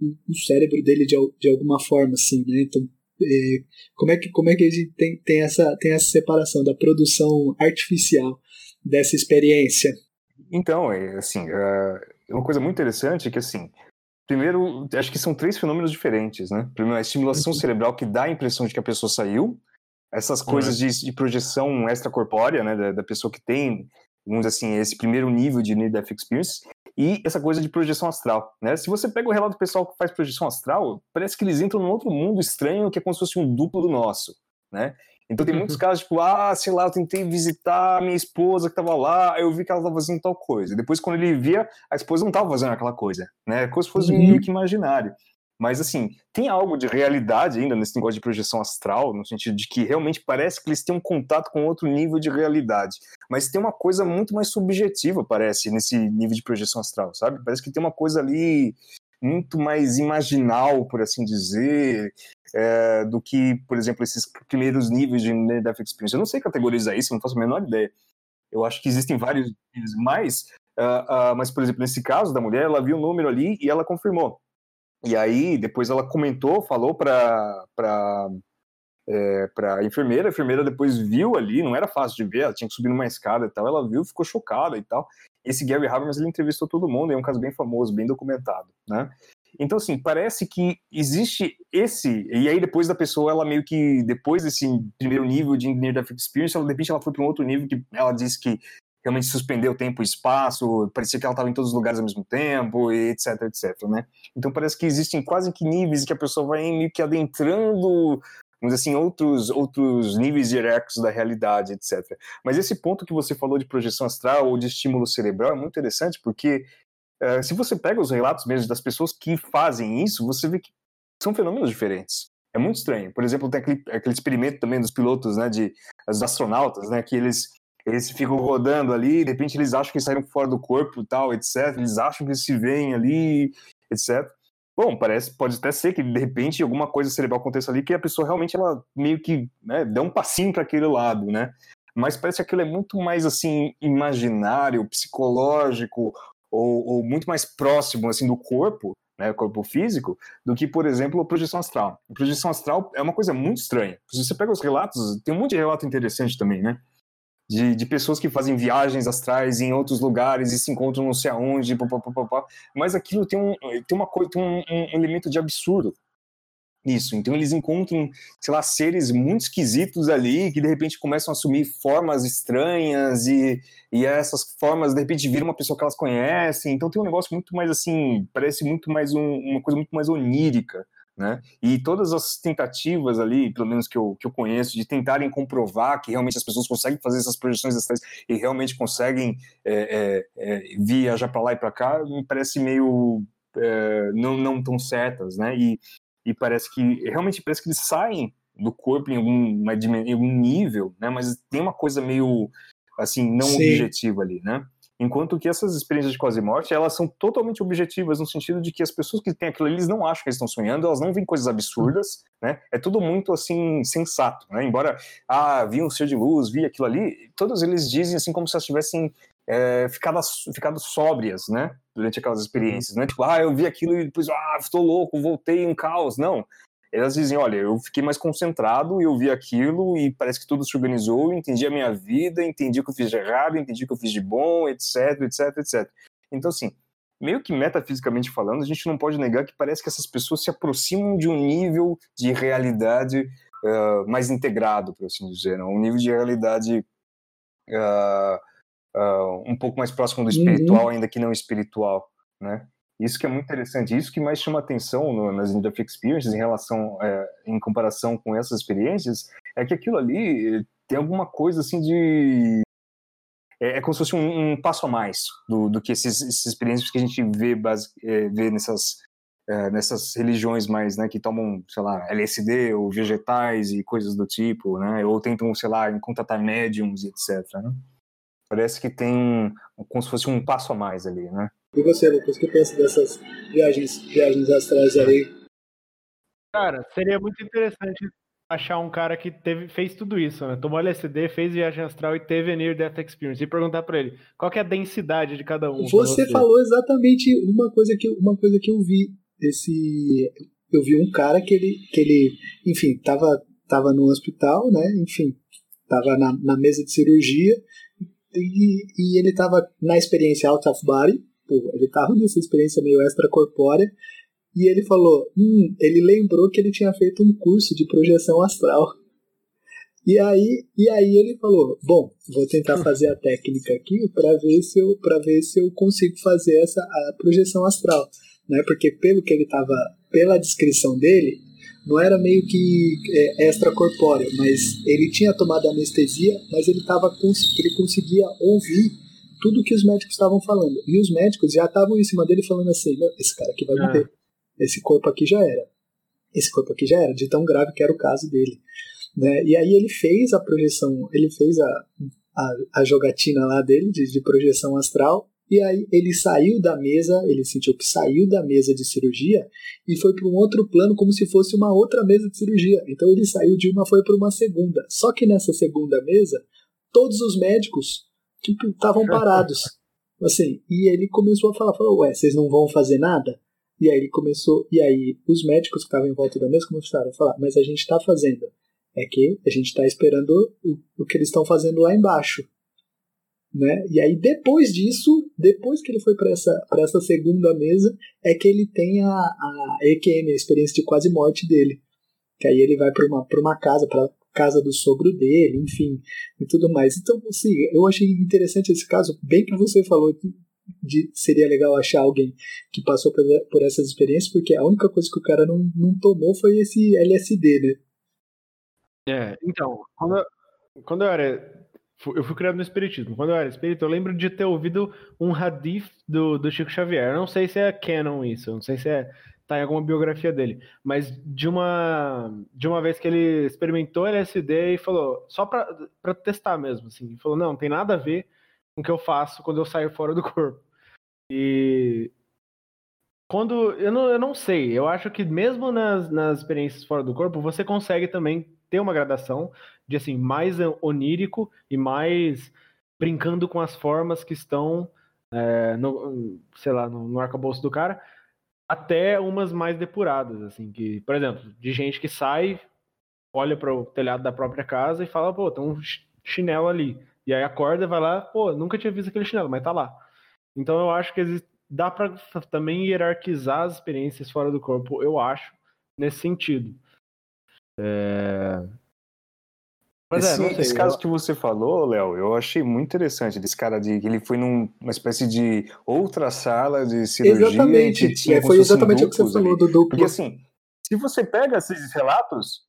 o, o, cérebro dele de, de alguma forma assim né? Então é, como é que como é que a gente tem, tem essa tem essa separação da produção artificial dessa experiência? Então é assim é uma coisa muito interessante é que assim Primeiro, acho que são três fenômenos diferentes, né? Primeiro, a estimulação uhum. cerebral que dá a impressão de que a pessoa saiu, essas coisas uhum. de, de, projeção extracorpórea, né, da, da, pessoa que tem, vamos dizer assim, esse primeiro nível de Near Death Experience, e essa coisa de projeção astral, né? Se você pega o relato do pessoal que faz projeção astral, parece que eles entram num outro mundo estranho que é como se fosse um duplo do nosso, né? Então tem muitos casos, tipo, ah, sei lá, eu tentei visitar a minha esposa que tava lá, eu vi que ela tava fazendo tal coisa. Depois, quando ele via, a esposa não tava fazendo aquela coisa, né? Como se fosse uhum. meio que imaginário. Mas, assim, tem algo de realidade ainda nesse negócio de projeção astral, no sentido de que realmente parece que eles têm um contato com outro nível de realidade. Mas tem uma coisa muito mais subjetiva, parece, nesse nível de projeção astral, sabe? Parece que tem uma coisa ali muito mais imaginal, por assim dizer, é, do que, por exemplo, esses primeiros níveis de Near Death Experience. Eu não sei categorizar isso, não faço a menor ideia. Eu acho que existem vários mais, uh, uh, mas, por exemplo, nesse caso da mulher, ela viu o número ali e ela confirmou. E aí, depois ela comentou, falou para para é, para enfermeira, a enfermeira depois viu ali, não era fácil de ver, ela tinha que subir numa escada e tal, ela viu, ficou chocada e tal. Esse Gary Habermas, ele entrevistou todo mundo, é um caso bem famoso, bem documentado, né? Então, assim, parece que existe esse. E aí, depois da pessoa, ela meio que. Depois desse primeiro nível de Near Death Experience, ela, de repente ela foi para um outro nível que ela disse que realmente suspendeu tempo e espaço, parecia que ela estava em todos os lugares ao mesmo tempo, etc, etc, né? Então parece que existem quase que níveis que a pessoa vai meio que adentrando, vamos dizer assim, outros, outros níveis hierárquicos da realidade, etc. Mas esse ponto que você falou de projeção astral ou de estímulo cerebral é muito interessante, porque uh, se você pega os relatos mesmo das pessoas que fazem isso, você vê que são fenômenos diferentes. É muito estranho. Por exemplo, tem aquele, aquele experimento também dos pilotos, né, de, dos astronautas, né, que eles eles ficam rodando ali, de repente eles acham que saíram fora do corpo tal, etc. Eles acham que se veem ali, etc. bom, parece, pode até ser que de repente alguma coisa cerebral aconteça ali que a pessoa realmente ela meio que né, dá um passinho para aquele lado, né? Mas parece que aquilo é muito mais assim imaginário, psicológico ou, ou muito mais próximo assim do corpo, né, corpo físico, do que, por exemplo, a projeção astral. A projeção astral é uma coisa muito estranha. Se você pega os relatos, tem um monte de relato interessante também, né? de, de pessoas que fazem viagens astrais em outros lugares e se encontram não sei aonde, papapá, mas aquilo tem um, tem uma coisa, tem um, um elemento de absurdo nisso. Então eles encontram, sei lá, seres muito esquisitos ali que de repente começam a assumir formas estranhas e, e essas formas de repente viram uma pessoa que elas conhecem. Então tem um negócio muito mais assim, parece muito mais um, uma coisa muito mais onírica né? E todas as tentativas ali, pelo menos que eu, que eu conheço, de tentarem comprovar que realmente as pessoas conseguem fazer essas projeções astrais e realmente conseguem é, é, é, viajar para lá e para cá, me parece meio é, não, não tão certas, né? E, e parece que realmente parece que eles saem do corpo em algum, em algum nível, né? Mas tem uma coisa meio assim não Sim. objetiva ali, né? Enquanto que essas experiências de quase morte, elas são totalmente objetivas, no sentido de que as pessoas que têm aquilo, eles não acham que eles estão sonhando, elas não veem coisas absurdas, né? É tudo muito, assim, sensato, né? Embora, ah, vi um ser de luz, vi aquilo ali, todos eles dizem, assim, como se elas tivessem é, ficado, ficado sóbrias, né? Durante aquelas experiências, né? Tipo, ah, eu vi aquilo e depois, ah, estou louco, voltei em caos. Não, elas dizem, olha, eu fiquei mais concentrado e eu vi aquilo e parece que tudo se organizou, entendi a minha vida, entendi o que eu fiz de errado, entendi o que eu fiz de bom, etc, etc, etc. Então, assim, meio que metafisicamente falando, a gente não pode negar que parece que essas pessoas se aproximam de um nível de realidade uh, mais integrado, por assim dizer, né? um nível de realidade uh, uh, um pouco mais próximo do espiritual, uhum. ainda que não espiritual, né? Isso que é muito interessante, isso que mais chama atenção no, nas Interface Experiences em relação, é, em comparação com essas experiências, é que aquilo ali tem alguma coisa assim de é, é como se fosse um, um, passo a mais do, do que esses, essas experiências que a gente vê, base, é, vê nessas, é, nessas religiões mais, né, que tomam, sei lá, LSD ou vegetais e coisas do tipo, né, ou tentam, sei lá, contratar médiums e etc, né? Parece que tem como se fosse um passo a mais ali, né? E você, Lucas, o que pensa dessas viagens, viagens astrais aí? Cara, seria muito interessante achar um cara que teve, fez tudo isso, né? Tomou LSD, fez viagem astral e teve a Near Death Experience. E perguntar para ele qual é a densidade de cada um. Você, você, falou exatamente uma coisa que, uma coisa que eu vi. Esse, eu vi um cara que ele, que ele enfim, tava, tava no hospital, né? Enfim, tava na, na mesa de cirurgia e, e ele tava na experiência out of body Pô, ele tava nessa experiência meio extracorpórea e ele falou, hum, ele lembrou que ele tinha feito um curso de projeção astral. E aí, e aí ele falou, bom, vou tentar fazer a técnica aqui para ver se eu para ver se eu consigo fazer essa a projeção astral, né? Porque pelo que ele tava, pela descrição dele, não era meio que é, extracorpóreo, mas ele tinha tomado anestesia, mas ele tava ele conseguia ouvir tudo que os médicos estavam falando. E os médicos já estavam em cima dele falando assim: esse cara aqui vai ah. morrer. Esse corpo aqui já era. Esse corpo aqui já era, de tão grave que era o caso dele. Né? E aí ele fez a projeção, ele fez a, a, a jogatina lá dele, de, de projeção astral, e aí ele saiu da mesa, ele sentiu que saiu da mesa de cirurgia e foi para um outro plano como se fosse uma outra mesa de cirurgia. Então ele saiu de uma foi para uma segunda. Só que nessa segunda mesa, todos os médicos tipo, estavam parados. Assim, e ele começou a falar, falou, ué, vocês não vão fazer nada? E aí ele começou, e aí os médicos que estavam em volta da mesa começaram a falar, mas a gente está fazendo. É que a gente está esperando o, o que eles estão fazendo lá embaixo. Né? E aí depois disso, depois que ele foi para essa, essa segunda mesa, é que ele tem a, a EQM, a experiência de quase morte dele. Que aí ele vai para uma, uma casa, para casa do sogro dele, enfim, e tudo mais. Então, assim, eu achei interessante esse caso, bem que você falou de, de seria legal achar alguém que passou por, por, essas experiências, porque a única coisa que o cara não, não tomou foi esse LSD, né? É, então, quando eu, quando eu era. Eu fui criado no Espiritismo. Quando eu era espírita, eu lembro de ter ouvido um hadith do, do Chico Xavier. Eu não sei se é canon isso, não sei se é tá em alguma biografia dele, mas de uma de uma vez que ele experimentou LSD e falou, só para testar mesmo, assim, falou, não, não tem nada a ver com o que eu faço quando eu saio fora do corpo. E quando. Eu não, eu não sei. Eu acho que mesmo nas, nas experiências fora do corpo, você consegue também ter uma gradação de assim, mais onírico e mais brincando com as formas que estão é, no, sei lá, no, no arcabouço do cara, até umas mais depuradas, assim, que, por exemplo, de gente que sai, olha para o telhado da própria casa e fala, pô, tem um chinelo ali. E aí acorda vai lá, pô, nunca tinha visto aquele chinelo, mas tá lá. Então eu acho que existe, dá para também hierarquizar as experiências fora do corpo, eu acho, nesse sentido. É... Mas esse, é, sei, esse caso eu... que você falou, Léo, eu achei muito interessante desse cara de que ele foi numa espécie de outra sala de cirurgia. Exatamente. Tinha, é, foi exatamente o que você falou ali. do duplo. Porque assim, se você pega esses relatos,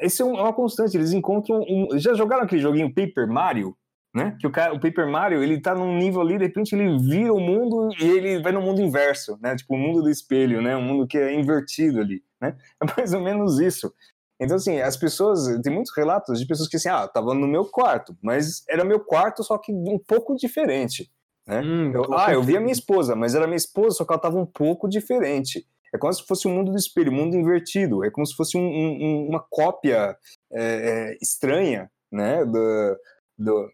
esse é, é uma constante. Eles encontram um. Já jogaram aquele joguinho Paper Mario? Né? Que o, cara, o Paper Mario ele tá num nível ali, de repente ele vira o mundo e ele vai no mundo inverso, né? Tipo o mundo do espelho, né? Um mundo que é invertido ali, né? É mais ou menos isso. Então, assim, as pessoas, tem muitos relatos de pessoas que assim, ah, tava no meu quarto, mas era meu quarto, só que um pouco diferente, né? Hum, eu, ah, eu vi a minha esposa, mas era minha esposa, só que ela tava um pouco diferente. É como se fosse o um mundo do espelho, um mundo invertido. É como se fosse um, um, uma cópia é, é, estranha, né, do, do,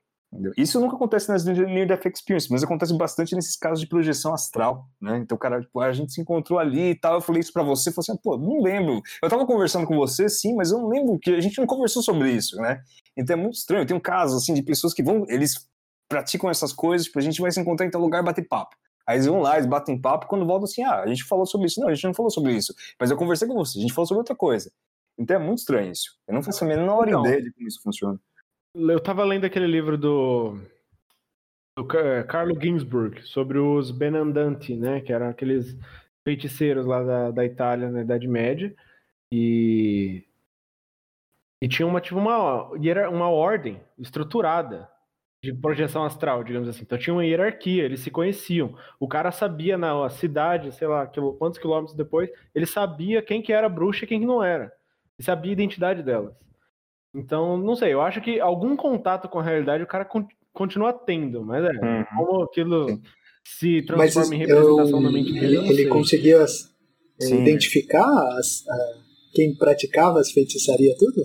isso nunca acontece nas Near Death Experience, mas acontece bastante nesses casos de projeção astral, né? Então, cara, tipo, a gente se encontrou ali e tal, eu falei isso pra você, falei assim, pô, não lembro. Eu tava conversando com você, sim, mas eu não lembro que a gente não conversou sobre isso, né? Então é muito estranho. Tem um caso, assim, de pessoas que vão, eles praticam essas coisas, tipo, a gente vai se encontrar em tal lugar bater papo. Aí eles vão lá, eles batem papo, quando voltam assim, ah, a gente falou sobre isso. Não, a gente não falou sobre isso, mas eu conversei com você, a gente falou sobre outra coisa. Então é muito estranho isso. Eu não faço a menor então, ideia de como isso funciona. Eu tava lendo aquele livro do, do Carlo Ginzburg sobre os Benandanti, né? Que eram aqueles feiticeiros lá da, da Itália na Idade Média. E, e tinha uma, tipo uma, uma ordem estruturada de projeção astral, digamos assim. Então tinha uma hierarquia, eles se conheciam. O cara sabia na cidade, sei lá, quantos quilômetros depois, ele sabia quem que era bruxa e quem que não era. Ele sabia a identidade delas. Então, não sei, eu acho que algum contato com a realidade o cara continua tendo, mas é, uhum. como aquilo Sim. se transforma mas, em representação eu, na mente dele. Ele, ele conseguia eh, identificar as, quem praticava as feitiçarias tudo?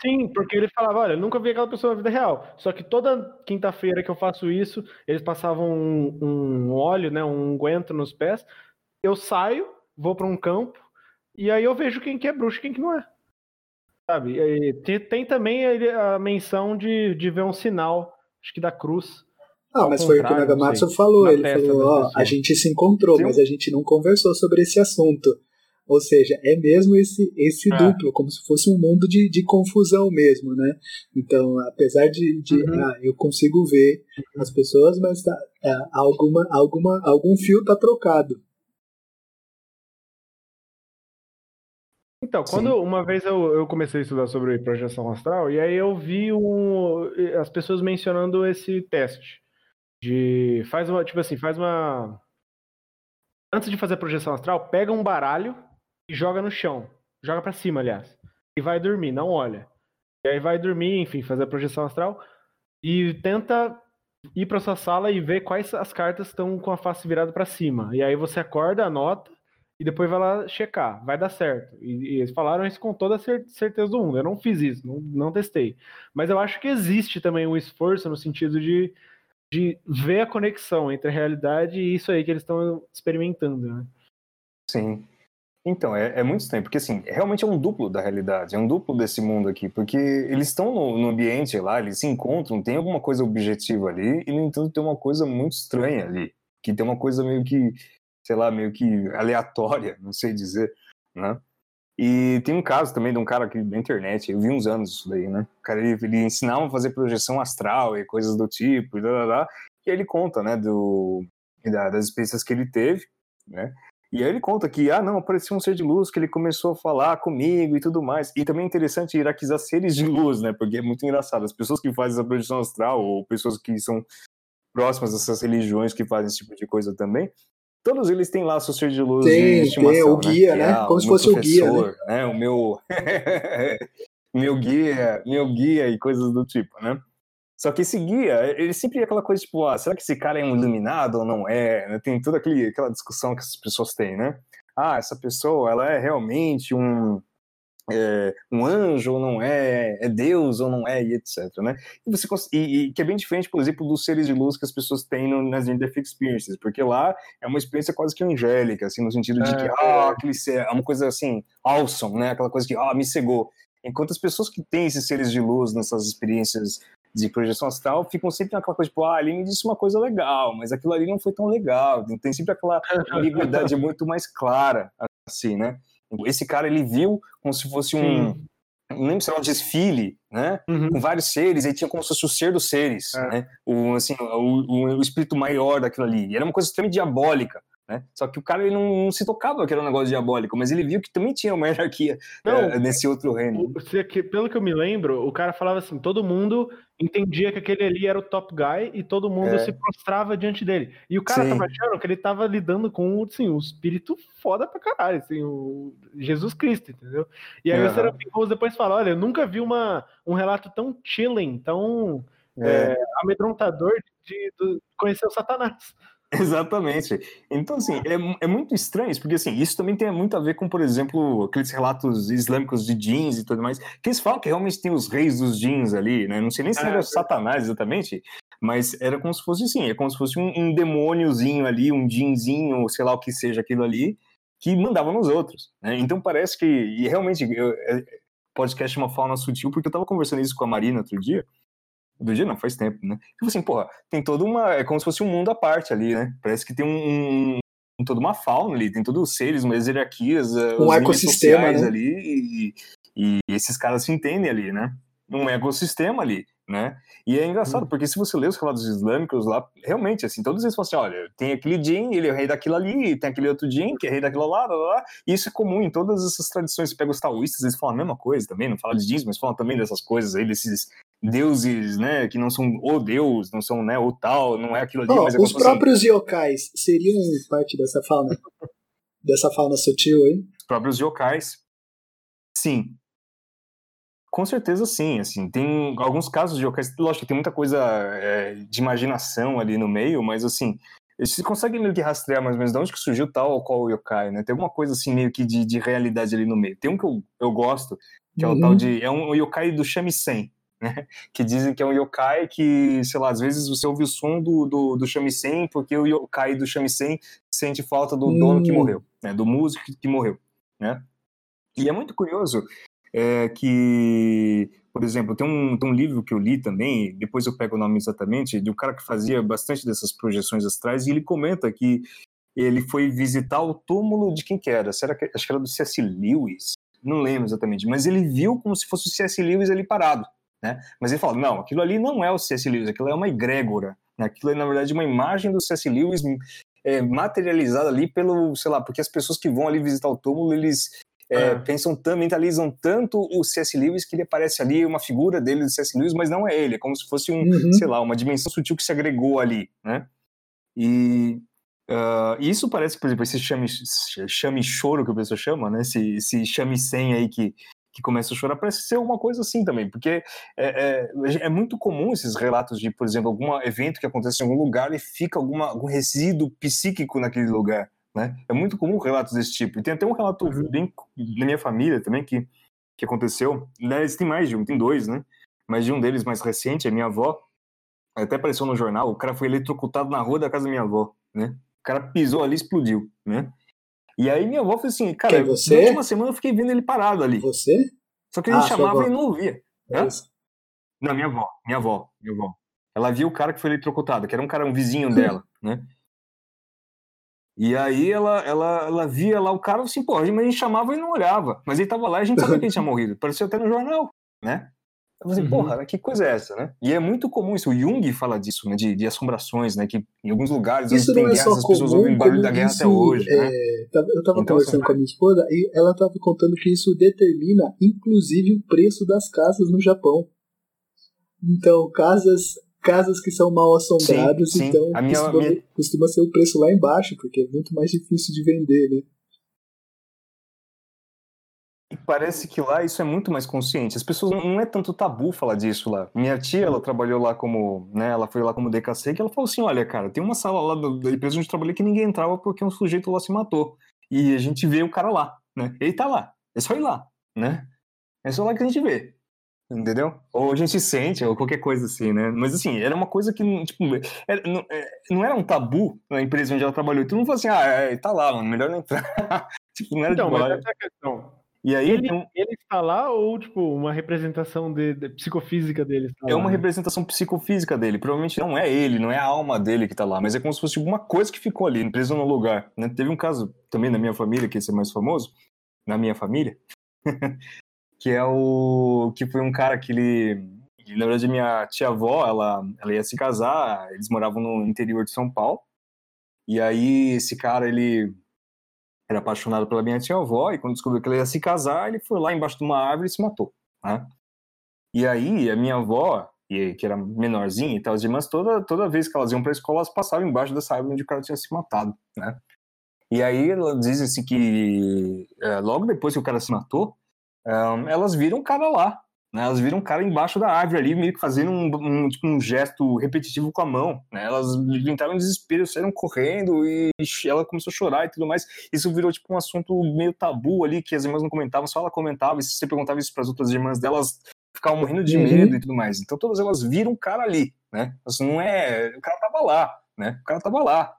Sim, porque ele falava, olha, eu nunca vi aquela pessoa na vida real. Só que toda quinta-feira que eu faço isso, eles passavam um, um óleo, né, um unguento nos pés. Eu saio, vou para um campo, e aí eu vejo quem que é bruxo e quem que não é. Sabe? E tem, tem também a menção de, de ver um sinal, acho que da cruz. Ah, mas foi o que o Nagamatsu falou. Ele falou: ó, a gente se encontrou, Sim. mas a gente não conversou sobre esse assunto. Ou seja, é mesmo esse, esse é. duplo, como se fosse um mundo de, de confusão mesmo, né? Então, apesar de, de uhum. ah, eu consigo ver as pessoas, mas é, alguma, alguma, algum fio tá trocado. Então, quando Sim. uma vez eu, eu comecei a estudar sobre projeção astral, e aí eu vi um, as pessoas mencionando esse teste. De. Faz uma. Tipo assim, faz uma. Antes de fazer a projeção astral, pega um baralho e joga no chão. Joga para cima, aliás. E vai dormir, não olha. E aí vai dormir, enfim, fazer a projeção astral. E tenta ir para sua sala e ver quais as cartas estão com a face virada para cima. E aí você acorda, anota e depois vai lá checar, vai dar certo. E, e, eles falaram isso com toda a certeza do mundo. Eu não fiz isso, não, não testei. Mas eu acho que existe também um esforço no sentido de, de ver a conexão entre a realidade e isso aí que eles estão experimentando, né? Sim. Então, é, é, muito estranho, porque assim, realmente é um duplo da realidade, é um duplo desse mundo aqui, porque eles estão no, no, ambiente lá, eles se encontram, tem alguma coisa objetiva ali, e no entanto tem uma coisa muito estranha ali, que tem uma coisa meio que sei lá, meio que aleatória, não sei dizer, né? E tem um caso também de um cara aqui na internet, eu vi uns anos isso daí, né? O cara, ele, ele ensinava a fazer projeção astral e coisas do tipo, e, lá, lá, e aí ele conta, né, do, das experiências que ele teve, né? E aí ele conta que, ah, não, apareceu um ser de luz que ele começou a falar comigo e tudo mais. E também é interessante iraquizar seres de luz, né? Porque é muito engraçado. As pessoas que fazem essa projeção astral, ou pessoas que são próximas dessas religiões que fazem esse tipo de coisa também, todos eles têm lá seu ser de luz tem, de estimação, tem, o né? guia, né? né? Como se fosse o guia, né? né? O meu meu guia, meu guia e coisas do tipo, né? Só que esse guia, ele sempre é aquela coisa tipo, ah, será que esse cara é um iluminado ou não é? Tem toda aquela discussão que as pessoas têm, né? Ah, essa pessoa, ela é realmente um, é, um anjo ou não é, é Deus ou não é, e etc. Né? E, você, e, e, que é bem diferente, por exemplo, dos seres de luz que as pessoas têm no, nas Death Experiences, porque lá é uma experiência quase que angélica, assim, no sentido de é, que, ah, aquele ser, é uma coisa assim, awesome, né? Aquela coisa que, ah, me cegou. Enquanto as pessoas que têm esses seres de luz nessas experiências de projeção astral ficam sempre naquela coisa, tipo, ah, ele me disse uma coisa legal, mas aquilo ali não foi tão legal. Tem sempre aquela ambiguidade muito mais clara, assim, né? Esse cara, ele viu como se fosse um... Sim. Não lembro se era um desfile, né? Uhum. Com vários seres, e tinha como se fosse o ser dos seres, é. né? O, assim, o, o, o, espírito maior daquilo ali. E era uma coisa extremamente diabólica. Né? Só que o cara ele não, não, se tocava que era um negócio diabólico, mas ele viu que também tinha uma hierarquia não, é, nesse outro reino. Pelo que eu me lembro, o cara falava assim: todo mundo entendia que aquele ali era o top guy e todo mundo é. se prostrava diante dele. E o cara Sim. tava achando que ele tava lidando com assim, o espírito foda pra caralho, assim, o Jesus Cristo, entendeu? E aí uhum. o Serafim Rose depois fala: olha, eu nunca vi uma, um relato tão chilling, tão é. É, amedrontador de, de conhecer o Satanás. Exatamente. Então, assim, é, é muito estranho isso, porque, assim, isso também tem muito a ver com, por exemplo, aqueles relatos islâmicos de jeans e tudo mais, que eles falam que realmente tem os reis dos jeans ali, né? Não sei nem se era é, Satanás exatamente, mas era como se fosse, assim, é como se fosse um, um demôniozinho ali, um jeanzinho, sei lá o que seja aquilo ali, que mandava nos outros, né? Então parece que, e realmente, eu, é, podcast é uma fauna sutil, porque eu tava conversando isso com a Marina outro dia, do dia não, faz tempo, né? Tipo assim, porra, tem toda uma. É como se fosse um mundo à parte ali, né? Parece que tem um, um toda uma fauna ali, tem todos os seres, umas hierarquias, uh, um ecossistema né? ali, e, e, esses caras se entendem ali, né? Um ecossistema ali, né? E é engraçado, hum. porque se você lê os relatos islâmicos lá, realmente, assim, todos eles falam assim, olha, tem aquele Jin, ele é o rei daquilo ali, tem aquele outro Jin, que é rei daquilo lá, lá, lá, e isso é comum em todas essas tradições. Você pega os taoístas, eles falam a mesma coisa também, não falam de jeans, mas falam também dessas coisas aí, desses deuses, né, que não são o deus, não são, né, o tal, não é aquilo ali, oh, mas é Os próprios assim... yokais seriam parte dessa fauna, dessa fauna sutil, hein? Os próprios yokais, sim. Com certeza sim, assim, tem alguns casos de yokais, lógico que tem muita coisa é, de imaginação ali no meio, mas assim, você consegue meio que rastrear mais ou menos de onde que surgiu tal ou qual yokai, né? Tem alguma coisa assim meio que de, de realidade ali no meio. Tem um que eu, eu gosto, que é o tal uhum. de. É um yokai do shamisen, né? Que dizem que é um yokai que, sei lá, às vezes você ouve o som do, do, do shamisen porque o yokai do shamisen sente falta do dono que hum. morreu, né? Do músico que morreu, né? E é muito curioso é, que, por exemplo, tem um, tem um livro que eu li também, depois eu pego o nome exatamente, de um cara que fazia bastante dessas projeções astrais, e ele comenta que ele foi visitar o túmulo de quem que era? Será que, acho que era do C.S. Lewis, não lembro exatamente, mas ele viu como se fosse o C.S. Lewis ali parado. Né? Mas ele fala, não, aquilo ali não é o C.S. Lewis, aquilo é uma egrégora. Né? Aquilo é, na verdade, uma imagem do C.S. Lewis é, materializada ali pelo, sei lá, porque as pessoas que vão ali visitar o túmulo, eles é, ah. pensam tanto, mentalizam tanto o C.S. Lewis que ele aparece ali, uma figura dele do C.S. Lewis, mas não é ele, é como se fosse um, uhum. sei lá, uma dimensão sutil que se agregou ali, né? E uh, isso parece, por exemplo, esse chame, chame choro que o pessoal chama, né? Esse, esse chame sem aí que que começa a chorar, parece ser uma coisa assim também, porque é, é, é, muito comum esses relatos de, por exemplo, algum evento que acontece em algum lugar e fica alguma, algum resíduo psíquico naquele lugar, né? É muito comum relatos desse tipo. E tem até um relato uhum. bem da minha família também que, que aconteceu. Aliás, tem mais de um, tem dois, né? Mas de um deles mais recente, a minha avó, até apareceu no jornal, o cara foi eletrocutado na rua da casa da minha avó, né? O cara pisou ali e explodiu, né? E aí minha avó falou assim, cara, você? na última semana eu fiquei vendo ele parado ali. Você? Só que a gente ah, chamava e não ouvia. É não, minha avó, minha avó, minha avó. Ela viu o cara que foi eletrocutado, que era um cara, um vizinho dela, né? E aí ela, ela, ela via lá o cara assim, pô, mas a gente chamava e não olhava. Mas ele tava lá e a gente sabia que ele tinha morrido. Apareceu até no jornal, né? Eu falei, uhum. porra, que coisa é essa, né? E é muito comum isso, o Jung fala disso, né, de, de assombrações, né, que em alguns lugares isso tem é guerras, as pessoas ouvem barulho da guerra isso, até hoje, é, né? Eu tava então, conversando com a minha esposa e ela tava contando que isso determina, inclusive, o preço das casas no Japão. Então, casas casas que são mal assombradas, sim, sim. então minha, costuma, minha... costuma ser o preço lá embaixo, porque é muito mais difícil de vender, né? parece que lá isso é muito mais consciente. As pessoas não, não, é tanto tabu falar disso lá. Minha tia, ela trabalhou lá como, né, ela foi lá como DKC, que ela falou assim, olha, cara, tem uma sala lá da empresa onde eu trabalhei que ninguém entrava porque um sujeito lá se matou. E a gente vê o cara lá, né? Ele tá lá. É só ir lá, né? É só lá que a gente vê. Entendeu? Ou a gente sente, ou qualquer coisa assim, né? Mas assim, era uma coisa que, tipo, era, não, é, não, era um tabu na empresa onde ela trabalhou. Todo mundo falou assim, ah, é, tá lá, mano, melhor não entrar. tipo, não era então, de mas essa é a questão. E aí, ele, então, ele está lá ou, tipo, uma representação de, de psicofísica dele? é lá, uma né? representação psicofísica dele. Provavelmente não é ele, não é a alma dele que está lá, mas é como se fosse alguma coisa que ficou ali, preso no lugar. Né? Teve um caso também na minha família, que esse é mais famoso, na minha família, que é o que foi um cara que ele na verdade minha tia avó ela ela ia se casar eles moravam no interior de São Paulo e aí esse cara ele era apaixonado pela minha tia avó e quando descobriu que ele ia se casar ele foi lá embaixo de uma árvore e se matou né? e aí a minha avó que era menorzinha e tal as irmãs toda toda vez que elas iam para a escola elas passavam embaixo dessa árvore onde o cara tinha se matado né e aí dizem assim que é, logo depois que o cara se matou um, elas viram um cara lá. Né? Elas viram um cara embaixo da árvore ali, meio que fazendo um, um, tipo, um gesto repetitivo com a mão. Né? Elas entraram em desespero, saíram correndo e ela começou a chorar e tudo mais. Isso virou tipo um assunto meio tabu ali, que as irmãs não comentavam, só ela comentava. E se você perguntava isso para as outras irmãs delas, ficavam morrendo de uhum. medo e tudo mais. Então todas elas viram um cara ali, né? Assim, não é. O cara tava lá, né? O cara tava lá,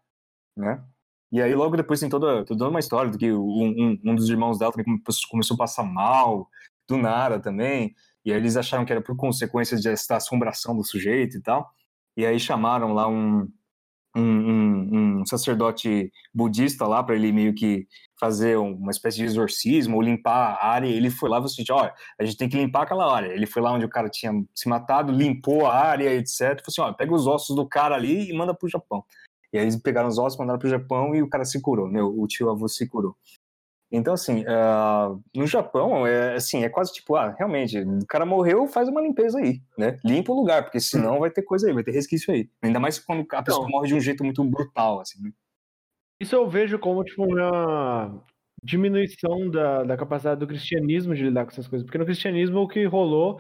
né? E aí, logo depois, tem toda, toda uma história do que um, um, um dos irmãos dela também começou a passar mal, do nada também. E aí eles acharam que era por consequência dessa assombração do sujeito e tal. E aí chamaram lá um, um, um sacerdote budista lá para ele meio que fazer uma espécie de exorcismo ou limpar a área. Ele foi lá e falou assim: olha, a gente tem que limpar aquela área. Ele foi lá onde o cara tinha se matado, limpou a área, etc. Falou assim: olha, pega os ossos do cara ali e manda pro Japão. E aí eles pegaram os ossos, mandaram para o Japão e o cara se curou, né? O tio avô se curou. Então, assim, uh, no Japão, é, assim, é quase tipo, ah, realmente, o cara morreu, faz uma limpeza aí, né? Limpa o lugar, porque senão vai ter coisa aí, vai ter resquício aí. Ainda mais quando a pessoa então, morre de um jeito muito brutal, assim, né? Isso eu vejo como, tipo, uma diminuição da, da capacidade do cristianismo de lidar com essas coisas. Porque no cristianismo o que rolou,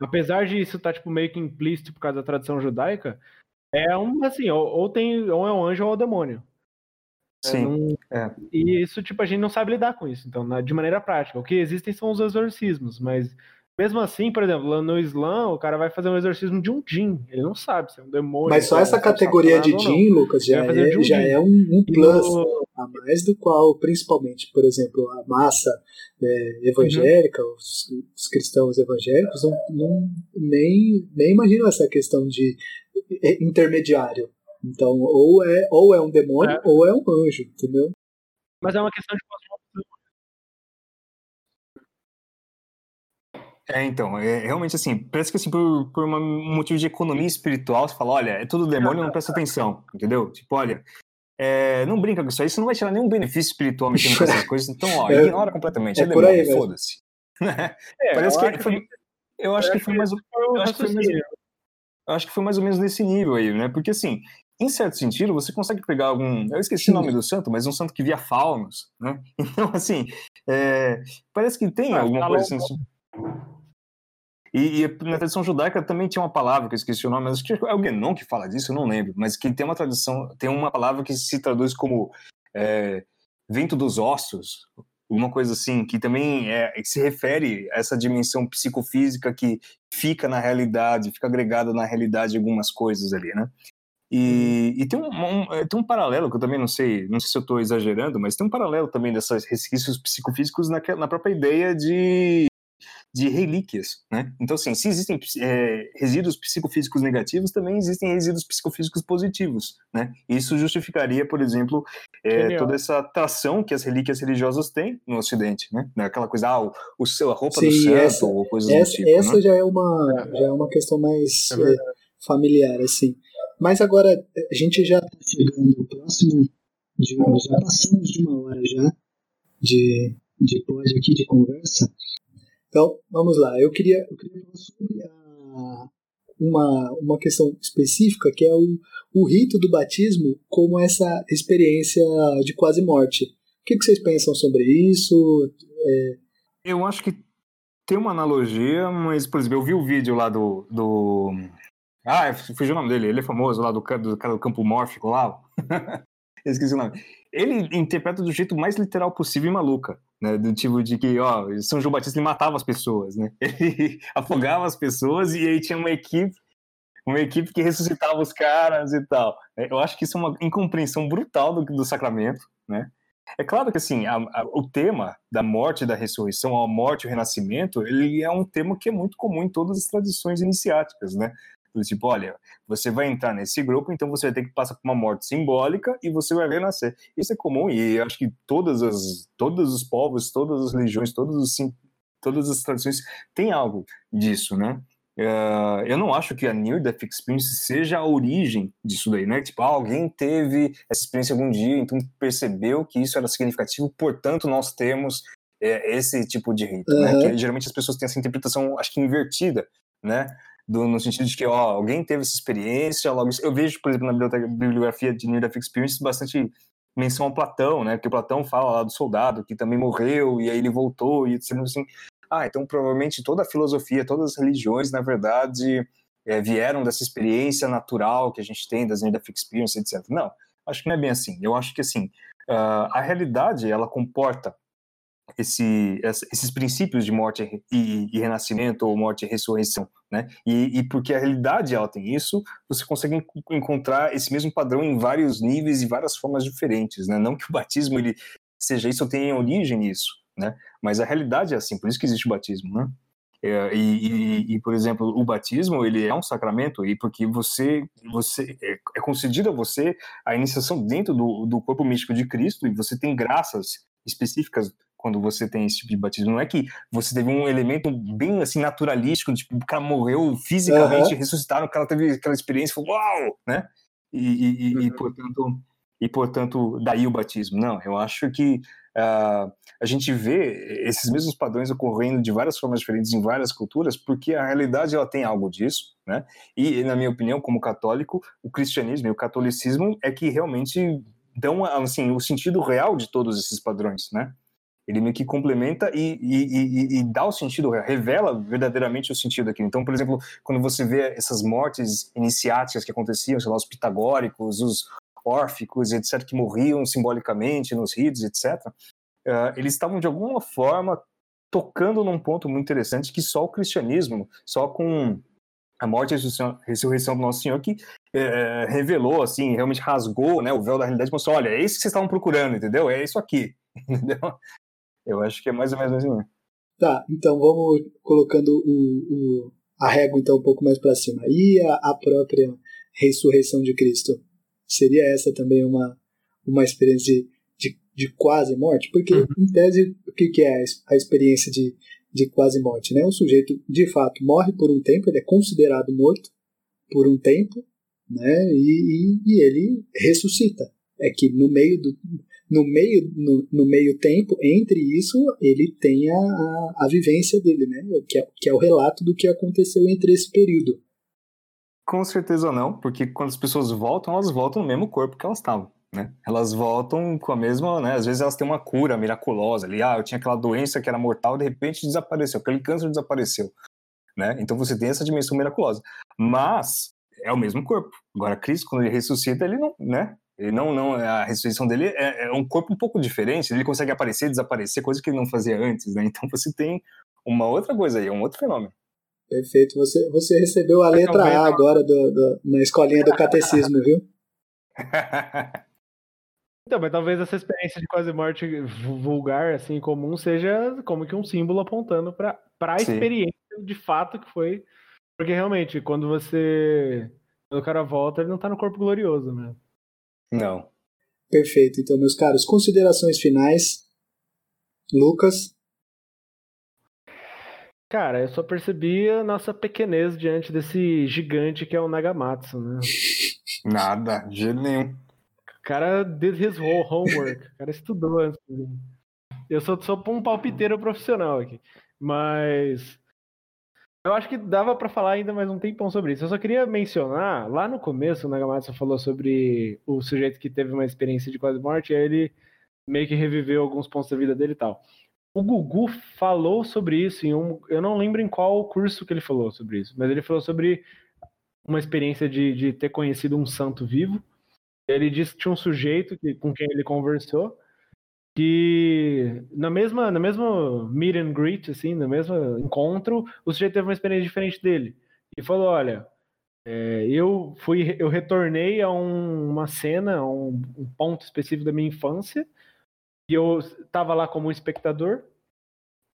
apesar de isso estar, tá, tipo, meio que implícito por causa da tradição judaica, é um, assim, ou, ou, tem, ou é um anjo ou é um demônio. É, Sim. Não, é. E isso, tipo, a gente não sabe lidar com isso. Então, na, de maneira prática. O que existem são os exorcismos, mas mesmo assim, por exemplo, no Islã, o cara vai fazer um exorcismo de um djinn. Ele não sabe se é um demônio. Mas só essa categoria de djinn, Lucas, já é, um já é um, um plus no... a mais do qual, principalmente, por exemplo, a massa é, evangélica, uhum. os, os, cristãos evangélicos, não, não, nem, nem imaginam essa questão de é, intermediário. Então, ou é, ou é um demônio é. ou é um anjo, entendeu? Mas é uma questão de. É, então, é, realmente assim, parece que assim, por, por um motivo de economia espiritual, você fala, olha, é tudo demônio, não presta atenção, entendeu? Tipo, olha, é, não brinca com isso aí, você não vai tirar nenhum benefício espiritual mexendo com essas coisas, então, ó, é, ignora completamente, é, é demônio, foda-se. É, parece que, foi, eu acho que foi mais, eu acho que foi mais, eu acho que foi mais ou menos nesse nível aí, né? Porque assim, em certo sentido, você consegue pegar algum. Eu esqueci Sim. o nome do santo, mas um santo que via faunos, né? Então, assim, é, parece que tem ah, alguma coisa assim. E, e, na tradição judaica também tinha uma palavra que eu esqueci o nome, mas acho que é o Guénon que fala disso, eu não lembro, mas que tem uma tradição, tem uma palavra que se traduz como é, vento dos ossos, alguma coisa assim, que também é, que se refere a essa dimensão psicofísica que fica na realidade, fica agregada na realidade algumas coisas ali, né? E, uhum. e tem, um, um, é, tem um paralelo que eu também não sei, não sei se eu estou exagerando, mas tem um paralelo também desses resquícios psicofísicos na, na própria ideia de de relíquias, né? Então, assim, se existem é, resíduos psicofísicos negativos, também existem resíduos psicofísicos positivos, né? Isso justificaria, por exemplo, é, toda essa atração que as relíquias religiosas têm no Ocidente, né? Aquela coisa, ah, o, o seu, a roupa Sim, do santo, essa, ou coisas essa, do tipo, Essa né? já, é uma, já é uma questão mais é, é familiar, assim. Mas agora, a gente já está chegando próximo, de, já passamos de uma hora já de, de pod aqui, de conversa, então, vamos lá. Eu queria, eu queria falar sobre a, uma, uma questão específica, que é o, o rito do batismo como essa experiência de quase morte. O que, que vocês pensam sobre isso? É, Eu acho que tem uma analogia, mas, por exemplo, eu vi o vídeo lá do. do... Ah, fugiu o nome dele, ele é famoso lá do, do do campo mórfico lá. esqueci o nome. Ele interpreta do jeito mais literal possível e maluca, né? Do tipo de que, ó, São João Batista ele matava as pessoas, né? Ele afogava as pessoas e aí tinha uma equipe, uma equipe que ressuscitava os caras e tal. Eu acho que isso é uma incompreensão brutal do, do sacramento, né? É claro que assim, a, a, o tema da morte e da ressurreição, a morte e o renascimento, ele é um tema que é muito comum em todas as tradições iniciáticas, né? Do tipo, olha, você vai entrar nesse grupo, então você vai ter que passar por uma morte simbólica e você vai renascer. Isso é comum e acho que todas as, todos os povos, todas as religiões, todos os, todas as tradições têm algo disso, né? Uh, eu não acho que a Near Death Experience seja a origem disso daí, né? Tipo, ah, alguém teve essa experiência algum dia, então percebeu que isso era significativo, portanto nós temos é, esse tipo de rito, uhum. né? Que geralmente as pessoas têm essa interpretação, acho que invertida, né? Do, no sentido de que, ó, alguém teve essa experiência, logo eu vejo, por exemplo, na bibliografia de Near Death Experience bastante menção ao Platão, né? Que o Platão fala lá do soldado que também morreu e aí ele voltou e etc. Assim, ah, então provavelmente toda a filosofia, todas as religiões, na verdade, é, vieram dessa experiência natural que a gente tem das Near Experience, etc. Não, acho que não é bem assim. Eu acho que, assim, uh, a realidade, ela comporta esse, esses princípios de morte e, e, renascimento, ou morte e ressurreição, né? E, e, porque a realidade ela tem isso, você consegue encontrar esse mesmo padrão em vários níveis e várias formas diferentes, né? Não que o batismo ele seja isso ou tenha origem nisso, né? Mas a realidade é assim, por isso que existe o batismo, né? É, e, e, por exemplo, o batismo ele é um sacramento e porque você você é, é concedido a você a iniciação dentro do, do corpo místico de Cristo e você tem graças específicas quando você tem esse tipo de batismo. Não é que você teve um elemento bem assim naturalístico, tipo, o cara morreu fisicamente, uhum. ressuscitaram, o cara teve aquela experiência, falou, uau, né? E, e, uhum. e, portanto, e portanto, daí o batismo. Não, eu acho que Uh, a gente vê esses mesmos padrões ocorrendo de várias formas diferentes em várias culturas, porque a realidade ela tem algo disso, né? E, na minha opinião, como católico, o cristianismo e o catolicismo é que realmente dão assim o sentido real de todos esses padrões, né? Ele meio que complementa e, e, e, e dá o sentido, revela verdadeiramente o sentido daquilo. Então, por exemplo, quando você vê essas mortes iniciáticas que aconteciam, sei lá, os pitagóricos, os órficos, etc., que morriam simbolicamente nos ritos, etc., uh, eh, eles estavam de alguma forma tocando num ponto muito interessante que só o cristianismo, só com a morte e a ressurreição do nosso Senhor que é, revelou, assim, realmente rasgou né, o véu da realidade e mostrou, olha, é isso que vocês estavam procurando, entendeu? É isso aqui, entendeu? Eu acho que é mais ou menos assim. Tá, então vamos colocando o, o a régua então um pouco mais para cima. E a, a própria ressurreição de Cristo? Seria essa também uma, uma experiência de, de, de quase morte? Porque, uhum. em tese, o que, que é a experiência de, de quase morte? Né? O sujeito, de fato, morre por um tempo, ele é considerado morto por um tempo, né? e, e, e ele ressuscita. É que no meio do, no meio, no, no, meio tempo, entre isso, ele tem a, a, a, vivência dele, né? Que é, que é o relato do que aconteceu entre esse período. Com certeza não, porque quando as pessoas voltam, elas voltam no mesmo corpo que elas estavam. Né? Elas voltam com a mesma, né? Às vezes elas têm uma cura miraculosa ali. Ah, eu tinha aquela doença que era mortal, de repente desapareceu, aquele câncer desapareceu, né? Então você tem essa dimensão miraculosa. Mas é o mesmo corpo. Agora Cristo, quando ele ressuscita, ele não, né? Ele não, não, a ressurreição dele é, é um corpo um pouco diferente. Ele consegue aparecer, desaparecer, coisa que ele não fazia antes, né? Então você tem uma outra coisa aí, um outro fenômeno. Perfeito. Você, você recebeu a letra A agora do, do, na escolinha do catecismo, viu? Então, mas talvez essa experiência de quase morte vulgar, assim, comum, seja como que um símbolo apontando para a experiência de fato que foi. Porque realmente, quando você. Quando o cara volta, ele não tá no corpo glorioso, né? Não. Perfeito. Então, meus caros, considerações finais. Lucas. Cara, eu só percebi a nossa pequenez diante desse gigante que é o Nagamatsu, né? Nada, de jeito nenhum. O cara did his homework. O cara estudou antes. Eu sou só um palpiteiro profissional aqui. Mas. Eu acho que dava para falar ainda mais um tempão sobre isso. Eu só queria mencionar, lá no começo, o Nagamatsu falou sobre o sujeito que teve uma experiência de quase morte, e aí ele meio que reviveu alguns pontos da vida dele e tal. o Gugu falou sobre isso em um. Eu não lembro em qual curso que ele falou sobre isso, mas ele falou sobre uma experiência de, de ter conhecido um santo vivo. Ele disse que tinha um sujeito que, com quem ele conversou que na mesma, na mesma meet and greet, assim, no mesmo encontro, o sujeito teve uma experiência diferente dele. E falou, olha, é, eu fui, eu retornei a um, uma cena, a um, um ponto específico da minha infância, e eu estava lá como um espectador.